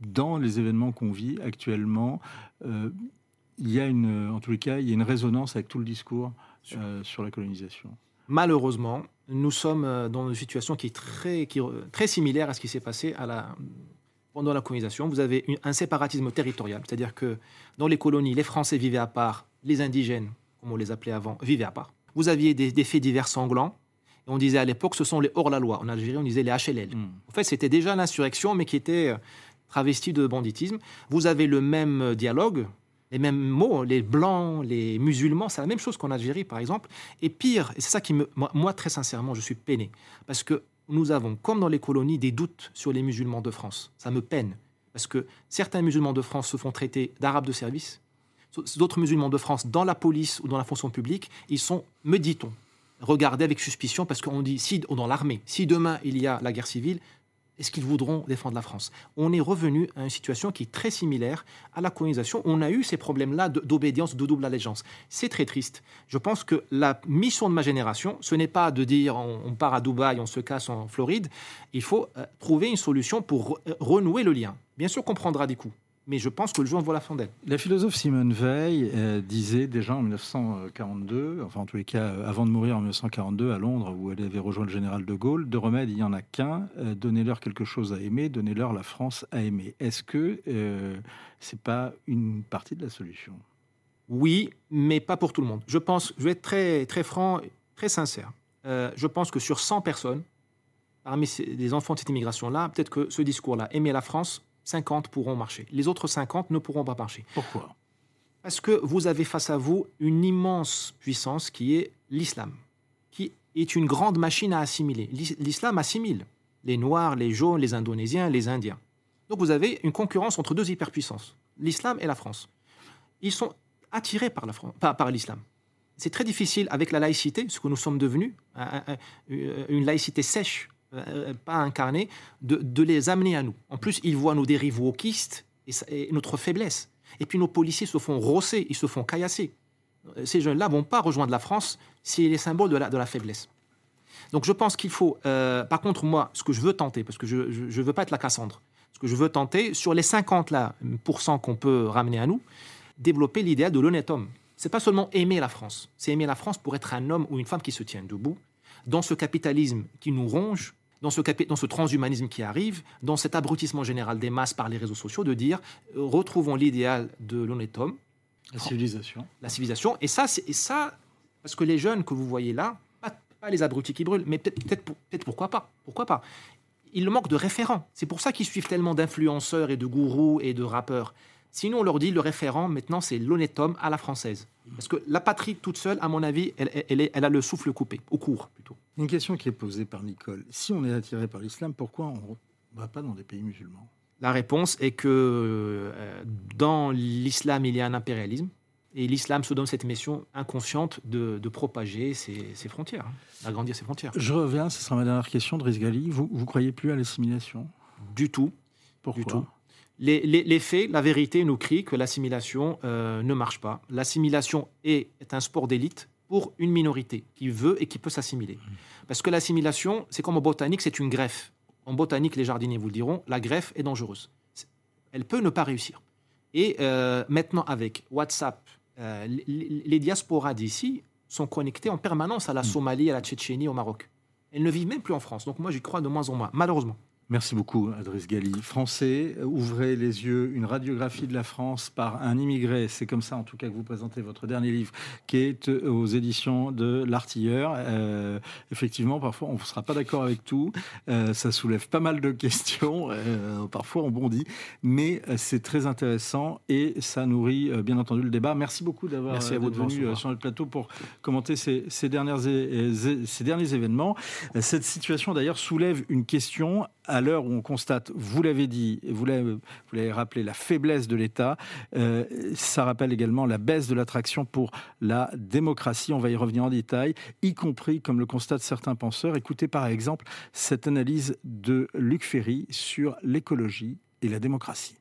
dans les événements qu'on vit actuellement, euh, il y a une, en tous les cas, il y a une résonance avec tout le discours euh, sur la colonisation Malheureusement, nous sommes euh, dans une situation qui est très, qui, est très similaire à ce qui s'est passé à la, pendant la colonisation. Vous avez une- un séparatisme territorial, c'est-à-dire que dans les colonies, les Français vivaient à part, les indigènes, comme on les appelait avant, vivaient à part. Vous aviez des, des faits divers sanglants. Et on disait à l'époque, ce sont les hors-la-loi. En Algérie, on disait les HLL. Mm. En fait, c'était déjà l'insurrection, mais qui était euh, travestie de banditisme. Vous avez le même euh, dialogue, les mêmes mots, les blancs, les musulmans, c'est la même chose qu'en Algérie, par exemple. Et pire, et c'est ça qui me. Moi, très sincèrement, je suis peiné. Parce que nous avons, comme dans les colonies, des doutes sur les musulmans de France. Ça me peine. Parce que certains musulmans de France se font traiter d'arabes de service. D'autres musulmans de France, dans la police ou dans la fonction publique, ils sont, me dit-on, regardés avec suspicion parce qu'on dit, si, ou dans l'armée, si demain il y a la guerre civile, est-ce qu'ils voudront défendre la France? On est revenu à une situation qui est très similaire à la colonisation. On a eu ces problèmes-là d'obédience, de double allégeance. C'est très triste. Je pense que la mission de ma génération, ce n'est pas de dire on, part à Dubaï, on se casse en Floride. Il faut euh, trouver une solution pour re- renouer le lien. Bien sûr qu'on prendra des coups, mais je pense que le jour en la chandelle. La philosophe Simone Veil euh, disait déjà en 1942, enfin en tous les cas euh, avant de mourir en 1942 à Londres où elle avait rejoint le général de Gaulle, de remède il n'y en a qu'un, euh, donnez-leur quelque chose à aimer, donnez-leur la France à aimer. Est-ce que c'est pas une partie de la solution? Oui, mais pas pour tout le monde. Je pense, je vais être très, très franc, très sincère. Je pense que sur 100 personnes, parmi ces- les enfants de cette immigration-là, peut-être que ce discours-là, aimer la France, 50 pourront marcher. Les autres 50 ne pourront pas marcher. Pourquoi? Parce que vous avez face à vous une immense puissance qui est l'islam, qui est une grande machine à assimiler. L'is- L'islam assimile. les Noirs, les Jaunes, les Indonésiens, les Indiens. Donc vous avez une concurrence entre deux hyperpuissances, l'islam et la France. Ils sont attirés par, par l'islam. C'est très difficile avec la laïcité, ce que nous sommes devenus, une laïcité sèche, pas incarnée, de, les amener à nous. En plus, ils voient nos dérives wokistes et, notre faiblesse. Et puis nos policiers se font rosser, ils se font caillasser. Ces jeunes-là vont pas rejoindre la France c'est les symboles de la, de la faiblesse. Donc je pense qu'il faut, euh, par contre moi, ce que je veux tenter, parce que je ne veux pas être la Cassandre, ce que je veux tenter, sur les 50 là, qu'on peut ramener à nous, développer l'idéal de l'honnête homme. C'est pas seulement aimer la France, c'est aimer la France pour être un homme ou une femme qui se tient debout dans ce capitalisme qui nous ronge, dans ce, dans ce transhumanisme qui arrive, dans cet abrutissement général des masses par les réseaux sociaux, de dire euh, retrouvons l'idéal de l'honnête homme. La civilisation. La civilisation. Et ça, et ça, parce que les jeunes que vous voyez là, pas, les abrutis qui brûlent, mais peut-être peut, peut pourquoi pas. Pourquoi pas il manque de référents. C'est pour ça qu'ils suivent tellement d'influenceurs et de gourous et de rappeurs. Sinon, on leur dit le référent, maintenant, c'est l'honnête homme à la française. Parce que la patrie toute seule, à mon avis, elle, elle, a le souffle coupé, au court plutôt. Une question qui est posée par Nicole. Si on est attiré par l'islam, pourquoi on ne va pas dans des pays musulmans? La réponse est que euh, dans l'islam, il y a un impérialisme. Et l'islam se donne cette mission inconsciente de, propager ses, frontières, hein, d'agrandir ses frontières. Je reviens, ce sera ma dernière question, Driss Gali. Vous ne croyez plus à l'assimilation? Du tout. Pourquoi? du tout. Les, faits, la vérité nous crie que l'assimilation euh, ne marche pas. L'assimilation est, un sport d'élite pour une minorité qui veut et qui peut s'assimiler. Parce que l'assimilation, c'est comme en botanique, c'est une greffe. En botanique, les jardiniers vous le diront, la greffe est dangereuse. Elle peut ne pas réussir. Et euh, maintenant, avec WhatsApp, euh, les, diasporas d'ici sont connectées en permanence à la mmh. Somalie, à la Tchétchénie, au Maroc. Elles ne vivent même plus en France. Donc moi, j'y crois de moins en moins, malheureusement. Merci beaucoup, Adriss Gali. Français, ouvrez les yeux, une radiographie de la France par un immigré. C'est comme ça, en tout cas, que vous présentez votre dernier livre, qui est aux éditions de L'Artilleur. Euh, effectivement, parfois, on ne sera pas d'accord avec tout. Euh, ça soulève pas mal de questions. Euh, parfois, on bondit. Mais c'est très intéressant et ça nourrit, bien entendu, le débat. Merci beaucoup d'avoir venu sur le plateau pour commenter ces, ces, dernières, ces derniers événements. Cette situation, d'ailleurs, soulève une question à l'heure où on constate, vous l'avez dit, vous l'avez rappelé, la faiblesse de l'État, euh, ça rappelle également la baisse de l'attraction pour la démocratie. On va y revenir en détail, y compris, comme le constatent certains penseurs. Écoutez par exemple cette analyse de Luc Ferry sur l'écologie et la démocratie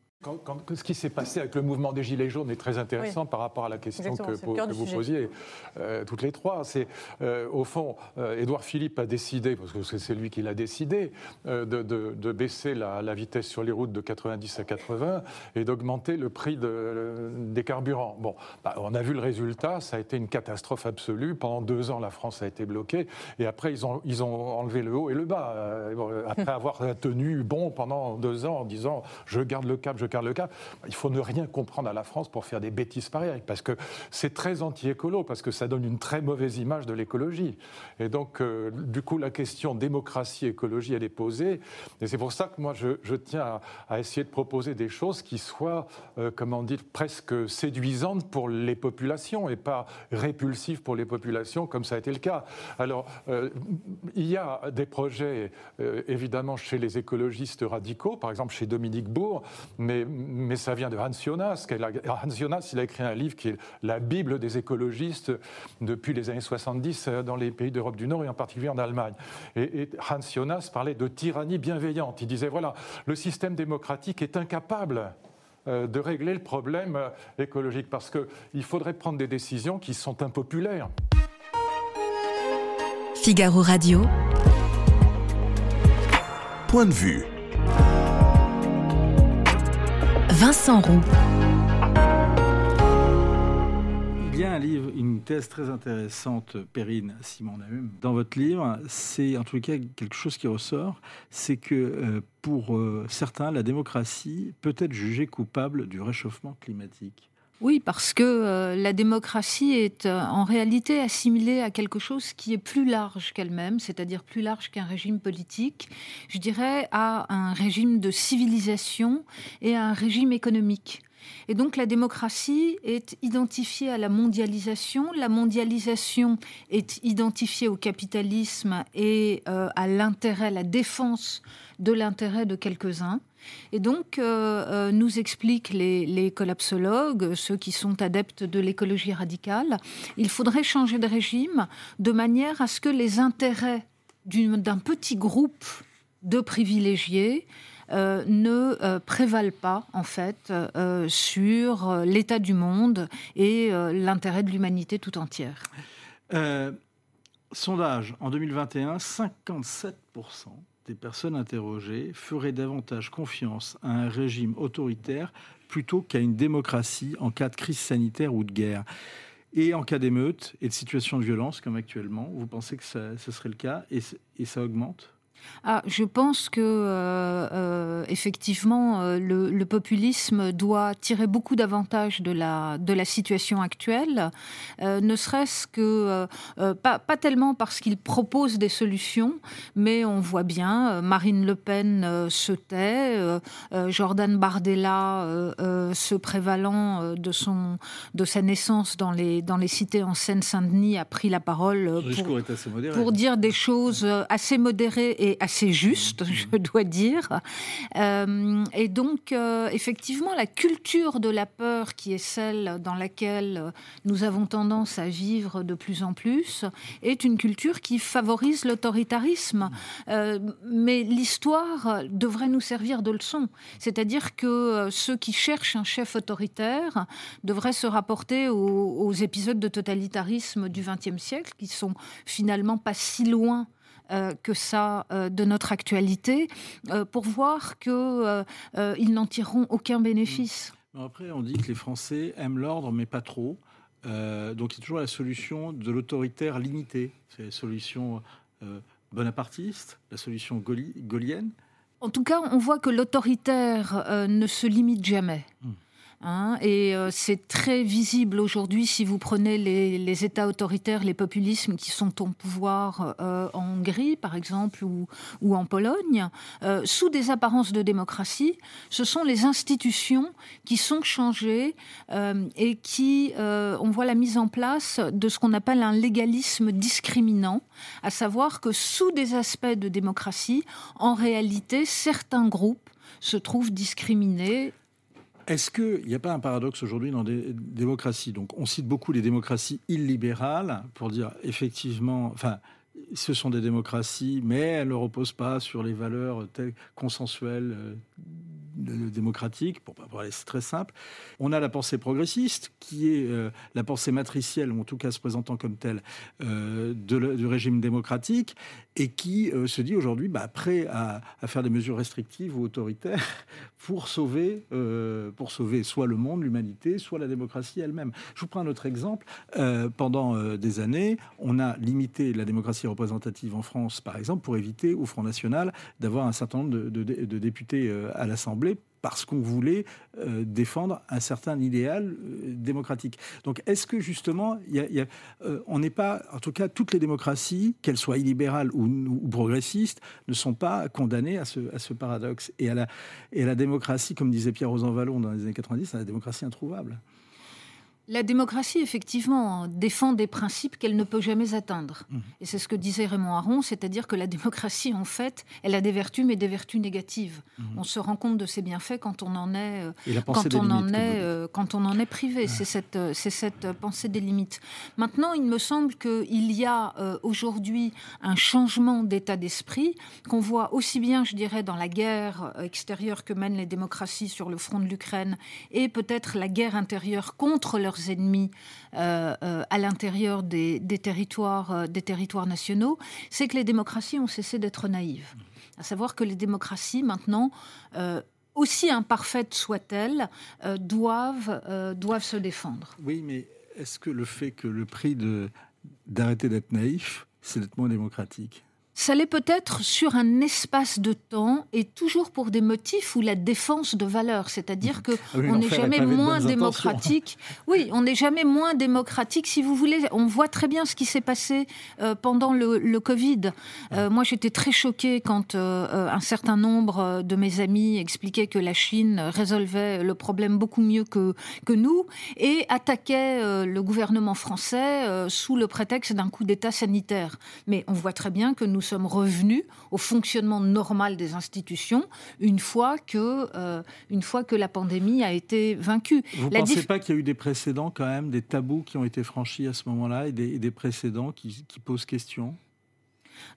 ce qui s'est passé avec le mouvement des Gilets jaunes est très intéressant par rapport à la question que, vous posiez euh, toutes les trois. C'est euh, au fond, euh, Édouard Philippe a décidé, parce que c'est lui qui l'a décidé, de, baisser la, vitesse sur les routes de 90 à 80 et d'augmenter le prix des carburants. Bon, bah, on a vu le résultat, ça a été une catastrophe absolue. Pendant deux ans, la France a été bloquée et après, ils ont, ils ont enlevé le haut et le bas. après avoir tenu bon pendant deux ans en disant je garde le cap, je le cas, il faut ne rien comprendre à la France pour faire des bêtises pareilles, parce que c'est très anti-écolo, parce que ça donne une très mauvaise image de l'écologie. Et donc, euh, du coup, la question démocratie-écologie, elle est posée. Et c'est pour ça que moi, je, tiens à, essayer de proposer des choses qui soient, euh, comment dire, presque séduisantes pour les populations et pas répulsives pour les populations, comme ça a été le cas. Alors, euh, il y a des projets, évidemment, chez les écologistes radicaux, par exemple chez Dominique Bourg, mais mais ça vient de Hans Jonas. Hans Jonas, il a écrit un livre qui est la Bible des écologistes depuis les années 70 euh, dans les pays d'Europe du Nord et en particulier en Allemagne. Et, Hans Jonas parlait de tyrannie bienveillante. Il disait, voilà, le système démocratique est incapable euh, de régler le problème euh, écologique parce qu'il faudrait prendre des décisions qui sont impopulaires. Figaro Radio. Point de vue. Vincent Roux. Il y a un livre, une thèse très intéressante, Perrine Simon Nahum, dans votre livre. C'est en tout cas quelque chose qui ressort, c'est que euh, pour euh, certains, la démocratie peut être jugée coupable du réchauffement climatique. Oui, parce que euh, la démocratie est euh, en réalité assimilée à quelque chose qui est plus large qu'elle-même, c'est-à-dire plus large qu'un régime politique, je dirais à un régime de civilisation et à un régime économique. Et donc la démocratie est identifiée à la mondialisation, la mondialisation est identifiée au capitalisme et euh, à l'intérêt, la défense de l'intérêt de quelques-uns. Et donc, euh, euh, nous expliquent les, collapsologues, ceux qui sont adeptes de l'écologie radicale, il faudrait changer de régime de manière à ce que les intérêts d'un petit groupe de privilégiés euh, ne prévalent pas en fait sur l'état du monde et l'intérêt de l'humanité tout entière. sondage en 2021, 57% des personnes interrogées feraient davantage confiance à un régime autoritaire plutôt qu'à une démocratie en cas de crise sanitaire ou de guerre. Et en cas d'émeute et de situation de violence comme actuellement, vous pensez que ce serait le cas et ça augmente? Ah, je pense que euh, euh, effectivement euh, le, populisme doit tirer beaucoup d'avantages de la de la situation actuelle, ne serait-ce que pas, pas tellement parce qu'il propose des solutions, mais on voit bien Marine Le Pen se tait, Jordan Bardella se prévalant de son de sa naissance dans les dans les cités en Seine-Saint-Denis a pris la parole pour, pour dire des choses assez modérées et assez juste, mmh. je dois dire. Euh, et donc, euh, effectivement, la culture de la peur, qui est celle dans laquelle nous avons tendance à vivre de plus en plus, est une culture qui favorise l'autoritarisme. Mmh. Euh, mais l'histoire devrait nous servir de leçon. C'est-à-dire que ceux qui cherchent un chef autoritaire devraient se rapporter aux, aux épisodes de totalitarisme du XXe siècle, qui sont finalement pas si loin que ça euh, de notre actualité euh, pour voir qu'ils n'en tireront aucun bénéfice. Après, on dit que les Français aiment l'ordre, mais pas trop. donc il y a toujours la solution de l'autoritaire limité. C'est la solution bonapartiste, la solution gaulienne. En tout cas, on voit que l'autoritaire ne se limite jamais. Hmm. Hein, et euh, c'est très visible aujourd'hui si vous prenez les, États autoritaires, les populismes qui sont au pouvoir euh, en Hongrie, par exemple, ou, en Pologne, euh, sous des apparences de démocratie, ce sont les institutions qui sont changées et qui, on voit la mise en place de ce qu'on appelle un légalisme discriminant, à savoir que sous des aspects de démocratie, en réalité, certains groupes se trouvent discriminés est-ce qu'il n'y a pas un paradoxe aujourd'hui dans des démocraties? Donc, on cite beaucoup les démocraties illibérales pour dire effectivement, enfin, ce sont des démocraties, mais elles ne reposent pas sur les valeurs consensuelles euh, démocratique, pour parler très simple. On a la pensée progressiste, qui est euh, la pensée matricielle, ou en tout cas se présentant comme telle, euh, du régime démocratique, et qui euh, se dit aujourd'hui bah, prêt à, faire des mesures restrictives ou autoritaires pour sauver, pour sauver soit le monde, l'humanité, soit la démocratie elle-même. Je vous prends un autre exemple. pendant des années, on a limité la démocratie représentative en France, par exemple, pour éviter au Front National d'avoir un certain nombre de députés à l'Assemblée parce qu'on voulait euh, défendre un certain idéal euh, démocratique. Donc est-ce que justement, euh, on n'est pas, en tout cas, toutes les démocraties, qu'elles soient illibérales ou, progressistes, ne sont pas condamnées à ce, paradoxe et à, la, et la démocratie, comme disait Pierre Rosanvallon dans les années 90, à la démocratie introuvable la démocratie, effectivement, défend des principes qu'elle ne peut jamais atteindre. Mmh. Et c'est ce que disait Raymond Aron, c'est-à-dire que la démocratie, en fait, elle a des vertus, mais des vertus négatives. Mmh. On se rend compte de ses bienfaits quand on en est, euh, quand on en est, euh, quand on en est privé. C'est cette, euh, c'est cette pensée des limites. Maintenant, il me semble qu'il y a aujourd'hui un changement d'état d'esprit qu'on voit aussi bien, je dirais, dans la guerre extérieure que mènent les démocraties sur le front de l'Ukraine et peut-être la guerre intérieure contre leur ennemis euh, euh, à l'intérieur des, territoires, euh, des territoires nationaux, c'est que les démocraties ont cessé d'être naïves. À savoir que les démocraties, maintenant, aussi imparfaites soient-elles, doivent, doivent se défendre. Oui, mais est-ce que le fait que le prix d'arrêter d'être naïf, c'est d'être moins démocratique? Ça l'est peut-être sur un espace de temps et toujours pour des motifs ou la défense de valeurs. C'est-à-dire que on n'est jamais moins démocratique. Oui, on n'est jamais moins démocratique. Si vous voulez, on voit très bien ce qui s'est passé euh, pendant le, Covid. Euh, moi, j'étais très choquée quand euh, un certain nombre de mes amis expliquaient que la Chine résolvait le problème beaucoup mieux que, que nous et attaquait le gouvernement français sous le prétexte d'un coup d'État sanitaire. Mais on voit très bien que nous sommes revenus au fonctionnement normal des institutions une fois que, euh, une fois que la pandémie a été vaincue. Vous ne pensez pas qu'il y a eu des précédents quand même, des tabous qui ont été franchis à ce moment-là et des, précédents qui, posent question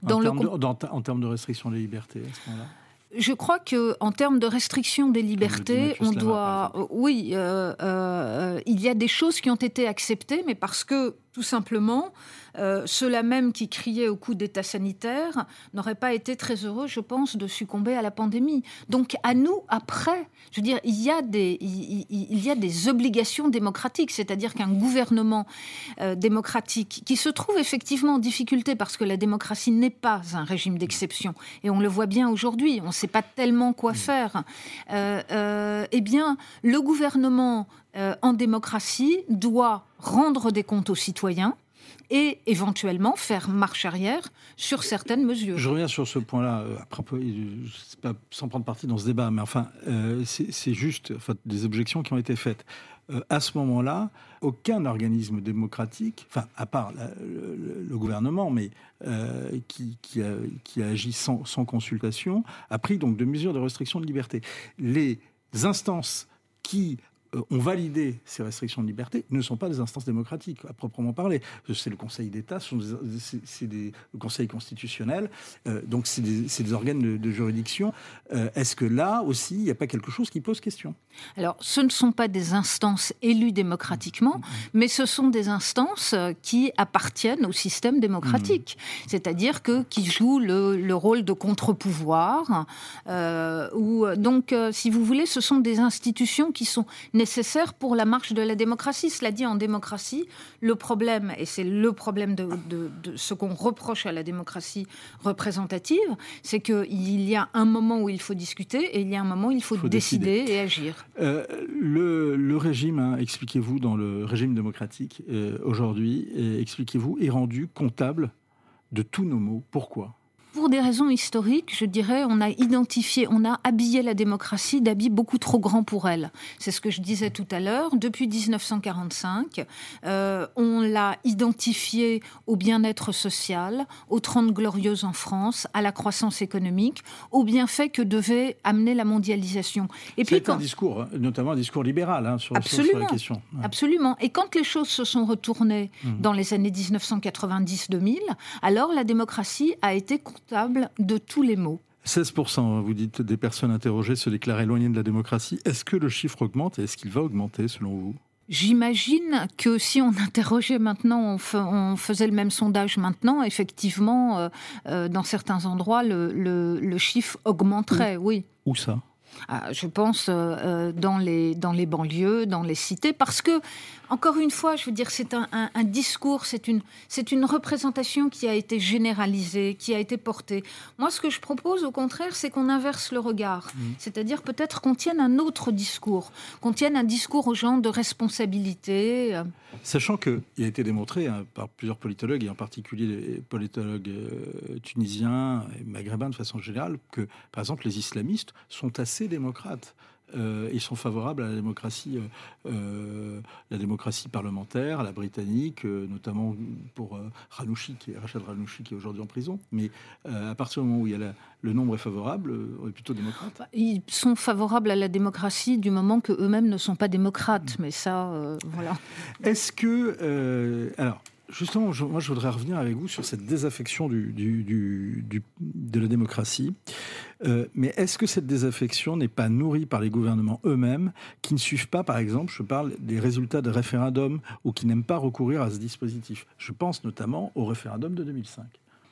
en, termes de, en termes de restriction des libertés à ce moment-là? Je crois que en termes de restriction des libertés, on doit, oui, euh, euh, il y a des choses qui ont été acceptées, mais parce que tout simplement, euh, ceux-là même qui criaient au coup d'État sanitaire n'auraient pas été très heureux, je pense, de succomber à la pandémie. Donc à nous, après, je veux dire, il y a des, il, y a des obligations démocratiques, c'est-à-dire qu'un gouvernement euh, démocratique qui se trouve effectivement en difficulté parce que la démocratie n'est pas un régime d'exception, et on le voit bien aujourd'hui, on ne sait pas tellement quoi faire, euh, eh bien, le gouvernement en démocratie doit rendre des comptes aux citoyens et éventuellement faire marche arrière sur certaines mesures. Je reviens sur ce point-là, euh, pas sans prendre parti dans ce débat, mais enfin, euh, c'est juste des objections qui ont été faites. Euh, à ce moment-là, aucun organisme démocratique, enfin, à part le, gouvernement, mais qui, qui, a, agi sans, consultation, a pris donc de mesures de restriction de liberté. Les instances qui euh, ont validé ces restrictions de liberté ne sont pas des instances démocratiques à proprement parler. C'est le Conseil d'État, c'est des le Conseil constitutionnel, euh, donc c'est des, organes de, juridiction. Euh, est-ce que là aussi, il n'y a pas quelque chose qui pose question? Alors, ce ne sont pas des instances élues démocratiquement, mm-hmm. mais ce sont des instances qui appartiennent au système démocratique, mm-hmm. c'est-à-dire que qui jouent le, rôle de contre-pouvoir. ou donc, si vous voulez, ce sont des institutions qui sont nécessaire pour la marche de la démocratie. Cela dit, en démocratie, le problème, et c'est le problème de, ce qu'on reproche à la démocratie représentative, c'est qu'il y a un moment où il faut discuter et il y a un moment où il faut, décider, et agir. Euh, le, régime, hein, expliquez-vous, dans le régime démocratique euh, aujourd'hui, expliquez-vous, est rendu comptable de tous nos maux. Pourquoi? Pour des raisons historiques, je dirais, on a identifié, on a habillé la démocratie d'habits beaucoup trop grands pour elle. C'est ce que je disais tout à l'heure. Depuis 1945, euh, on l'a identifiée au bien-être social, aux Trente Glorieuses en France, à la croissance économique, au bienfait que devait amener la mondialisation. Et puis, quand... un discours, notamment un discours libéral hein, sur, absolument, la question. Absolument. Et quand les choses se sont retournées mmh. dans les années 1990-2000, alors la démocratie a été de tous les maux. 16%, vous dites, des personnes interrogées se déclarent éloignées de la démocratie. Est-ce que le chiffre augmente et est-ce qu'il va augmenter selon vous? J'imagine que si on interrogeait maintenant, on, faisait le même sondage maintenant, effectivement, euh, euh, dans certains endroits, le, chiffre augmenterait, oui. Où ça? Ah, je pense euh, dans, les, dans les banlieues, dans les cités, parce que encore une fois, je veux dire, c'est un, discours, c'est une, c'est une représentation qui a été généralisée, qui a été portée. Moi, ce que je propose, au contraire, c'est qu'on inverse le regard. Mmh. C'est-à-dire peut-être qu'on tienne un autre discours, qu'on tienne un discours aux gens de responsabilité. Euh. Sachant qu'il a été démontré hein, par plusieurs politologues, et en particulier les politologues euh, tunisiens et maghrébins de façon générale, que, par exemple, les islamistes sont assez démocrates. Euh, ils sont favorables à la démocratie, euh, euh, la démocratie parlementaire, la britannique, notamment pour Ranouchi, qui est, Rachid Ranouchi, qui est aujourd'hui en prison. Mais à partir du moment où il y a le nombre est favorable, on est plutôt démocrate. Ils sont favorables à la démocratie du moment que eux-mêmes ne sont pas démocrates. Mais ça, voilà. Est-ce que alors Justement, moi, je voudrais revenir avec vous sur cette désaffection de la démocratie. Euh, mais est-ce que cette désaffection n'est pas nourrie par les gouvernements eux-mêmes qui ne suivent pas, par exemple, je parle des résultats de référendums ou qui n'aiment pas recourir à ce dispositif? Je pense notamment au référendum de 2005.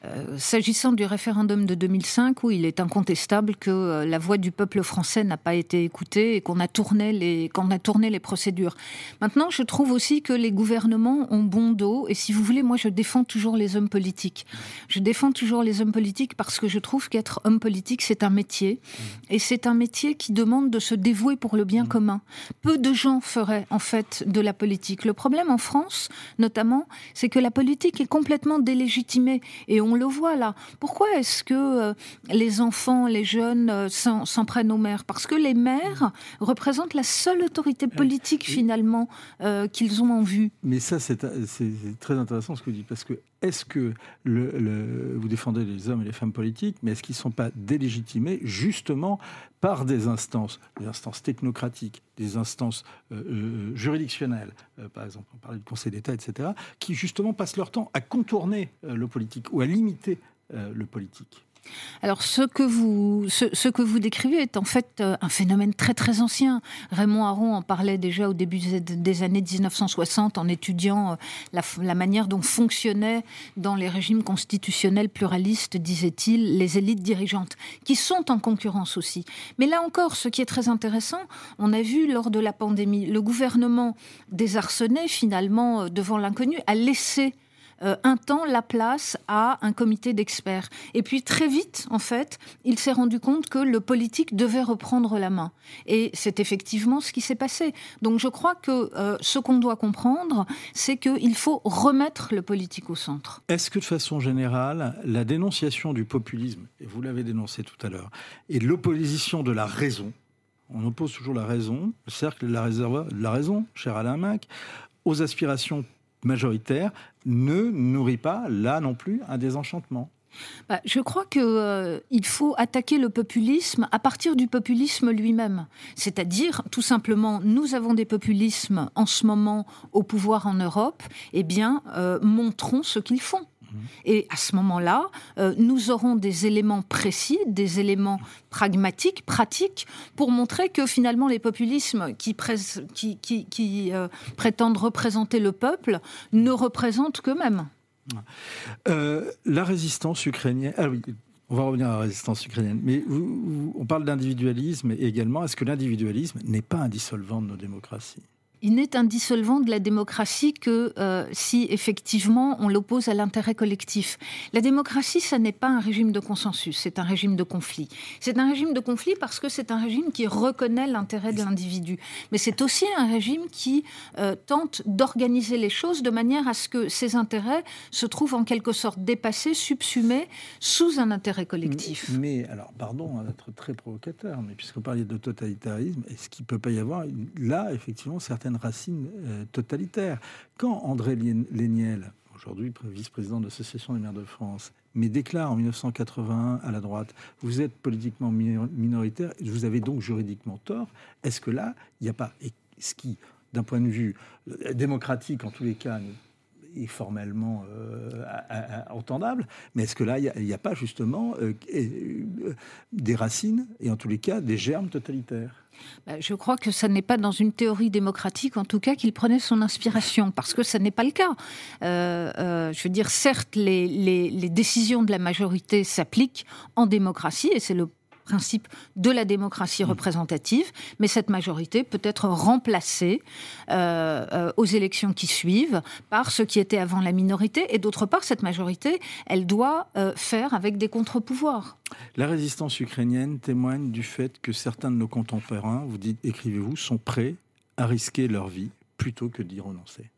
Euh, s'agissant du référendum de 2005, où il est incontestable que euh, la voix du peuple français n'a pas été écoutée et qu'on a tourné les qu'on a tourné les procédures. Maintenant, je trouve aussi que les gouvernements ont bon dos. Et si vous voulez, moi, je défends toujours les hommes politiques. Je défends toujours les hommes politiques parce que je trouve qu'être homme politique, c'est un métier, et c'est un métier qui demande de se dévouer pour le bien commun. Peu de gens feraient en fait de la politique. Le problème en France, notamment, c'est que la politique est complètement délégitimée et on le voit là. Pourquoi est-ce que euh, les enfants, les jeunes euh, s'en prennent aux maires Parce que les maires représentent la seule autorité politique finalement euh, qu'ils ont en vue. Mais ça, c'est très intéressant ce que vous dites, parce que est-ce que vous défendez les hommes et les femmes politiques, mais est-ce qu'ils ne sont pas délégitimés justement par des instances, des instances technocratiques, des instances juridictionnelles, par exemple, on parlait du Conseil d'État, etc., qui justement passent leur temps à contourner le politique ou à limiter euh, le politique? Alors ce que vous décrivez est en fait euh, un phénomène très très ancien. Raymond Aron en parlait déjà au début des années 1960 en étudiant euh, la, la manière dont fonctionnaient dans les régimes constitutionnels pluralistes, disait-il, les élites dirigeantes, qui sont en concurrence aussi. Mais là encore, ce qui est très intéressant, on a vu lors de la pandémie, le gouvernement désarçonné finalement devant l'inconnu a laissé euh, un temps la place à un comité d'experts. Et puis très vite, en fait, il s'est rendu compte que le politique devait reprendre la main. Et c'est effectivement ce qui s'est passé. Donc je crois que euh, ce qu'on doit comprendre, c'est qu'il faut remettre le politique au centre. Est-ce que de façon générale, la dénonciation du populisme, et vous l'avez dénoncé tout à l'heure, et l'opposition de la raison, on oppose toujours la raison, le cercle de la, réserve, de la raison, cher Alain Mac, aux aspirations majoritaire ne nourrit pas, là non plus, un désenchantement. Bah, je crois qu'il euh, faut attaquer le populisme à partir du populisme lui-même. C'est-à-dire, tout simplement, nous avons des populismes en ce moment au pouvoir en Europe, eh bien, euh, montrons ce qu'ils font. Et à ce moment-là, euh, nous aurons des éléments précis, des éléments pragmatiques, pratiques, pour montrer que finalement les populismes qui, euh, prétendent représenter le peuple ne représentent qu'eux-mêmes. Euh, la résistance ukrainienne. Ah oui, on va revenir à la résistance ukrainienne. Mais on parle d'individualisme également. Est-ce que l'individualisme n'est pas un dissolvant de nos démocraties? Il n'est un dissolvant de la démocratie que euh, si effectivement on l'oppose à l'intérêt collectif. La démocratie, ça n'est pas un régime de consensus, c'est un régime de conflit. C'est un régime de conflit parce que c'est un régime qui reconnaît l'intérêt de l'individu. Mais c'est aussi un régime qui euh, tente d'organiser les choses de manière à ce que ces intérêts se trouvent en quelque sorte dépassés, subsumés sous un intérêt collectif. Mais, alors, pardon d'être très provocateur, mais puisqu'on parlait de totalitarisme, est-ce qu'il ne peut pas y avoir là, effectivement, certaines racines euh. Quand André Léniel, aujourd'hui vice-président de l'Association des maires de France, mais déclare en 1981 à la droite, vous êtes politiquement minoritaire, vous avez donc juridiquement tort, est-ce que là, il n'y a pas, ce qui, d'un point de vue euh, démocratique en tous les cas, formellement euh, entendable, mais est-ce que là, il n'y a, pas justement des racines, et en tous les cas, des germes totalitaires? Bah, je crois que ce n'est pas dans une théorie démocratique, en tout cas, qu'il prenait son inspiration, parce que ce n'est pas le cas. Euh, euh, je veux dire, certes, les, les décisions de la majorité s'appliquent en démocratie, et c'est le principe de la démocratie mm. représentative, mais cette majorité peut être remplacée euh, euh, aux élections qui suivent par ce qui était avant la minorité, et d'autre part, cette majorité, elle doit euh, faire avec des contre-pouvoirs. La résistance ukrainienne témoigne du fait que certains de nos contemporains, vous dites, écrivez-vous, sont prêts à risquer leur vie plutôt que d'y renoncer.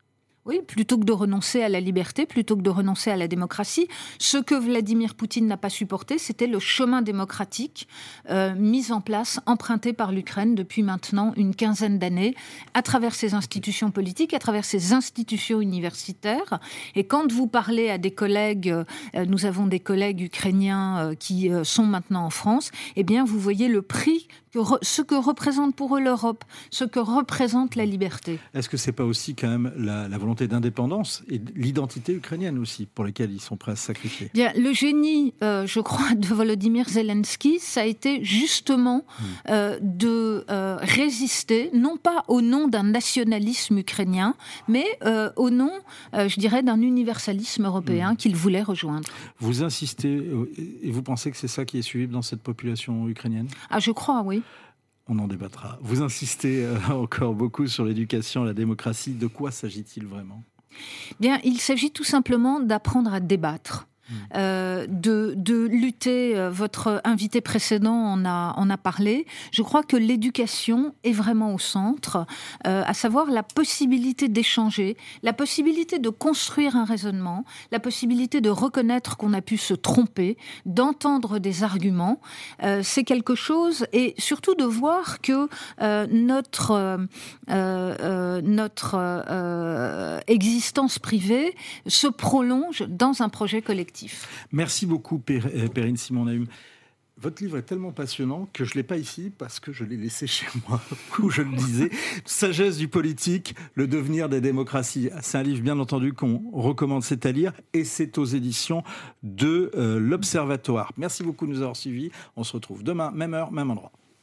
Oui, plutôt que de renoncer à la liberté, plutôt que de renoncer à la démocratie, ce que Vladimir Poutine n'a pas supporté, c'était le chemin démocratique euh, mis en place, emprunté par l'Ukraine depuis maintenant une quinzaine d'années, à travers ses institutions politiques, à travers ses institutions universitaires. Et quand vous parlez à des collègues, euh, nous avons des collègues ukrainiens euh, qui sont maintenant en France, eh bien, vous voyez le prix ce que représente pour eux l'Europe, ce que représente la liberté. Est-ce que c'est pas aussi quand même la, volonté d'indépendance et l'identité ukrainienne aussi pour laquelle ils sont prêts à se sacrifier? Bien, le génie, euh, je crois, de Volodymyr Zelensky, ça a été justement hmm. euh, de euh, résister, non pas au nom d'un nationalisme ukrainien, mais au nom, je dirais, d'un universalisme européen hmm. qu'il voulait rejoindre. Vous insistez et vous pensez que c'est ça qui est suivi dans cette population ukrainienne? Ah, je crois, oui. On en débattra. Vous insistez euh, encore beaucoup sur l'éducation, la démocratie. De quoi s'agit-il vraiment? Bien, il s'agit tout simplement d'apprendre à débattre. Euh, de, de, lutter. Euh, votre invité précédent en a, en a parlé. Je crois que l'éducation est vraiment au centre, euh, à savoir la possibilité d'échanger, la possibilité de construire un raisonnement, la possibilité de reconnaître qu'on a pu se tromper, d'entendre des arguments. C'est quelque chose, et surtout de voir que notre, notre existence privée se prolonge dans un projet collectif. Merci beaucoup, euh, Perrine Simon-Naum. Votre livre est tellement passionnant que je ne l'ai pas ici parce que je l'ai laissé chez moi, où je le disais. Sagesse du politique, le devenir des démocraties. C'est un livre, bien entendu, qu'on recommande, c'est à lire, et c'est aux éditions de euh, l'Observatoire. Merci beaucoup de nous avoir suivis. On se retrouve demain, même heure, même endroit.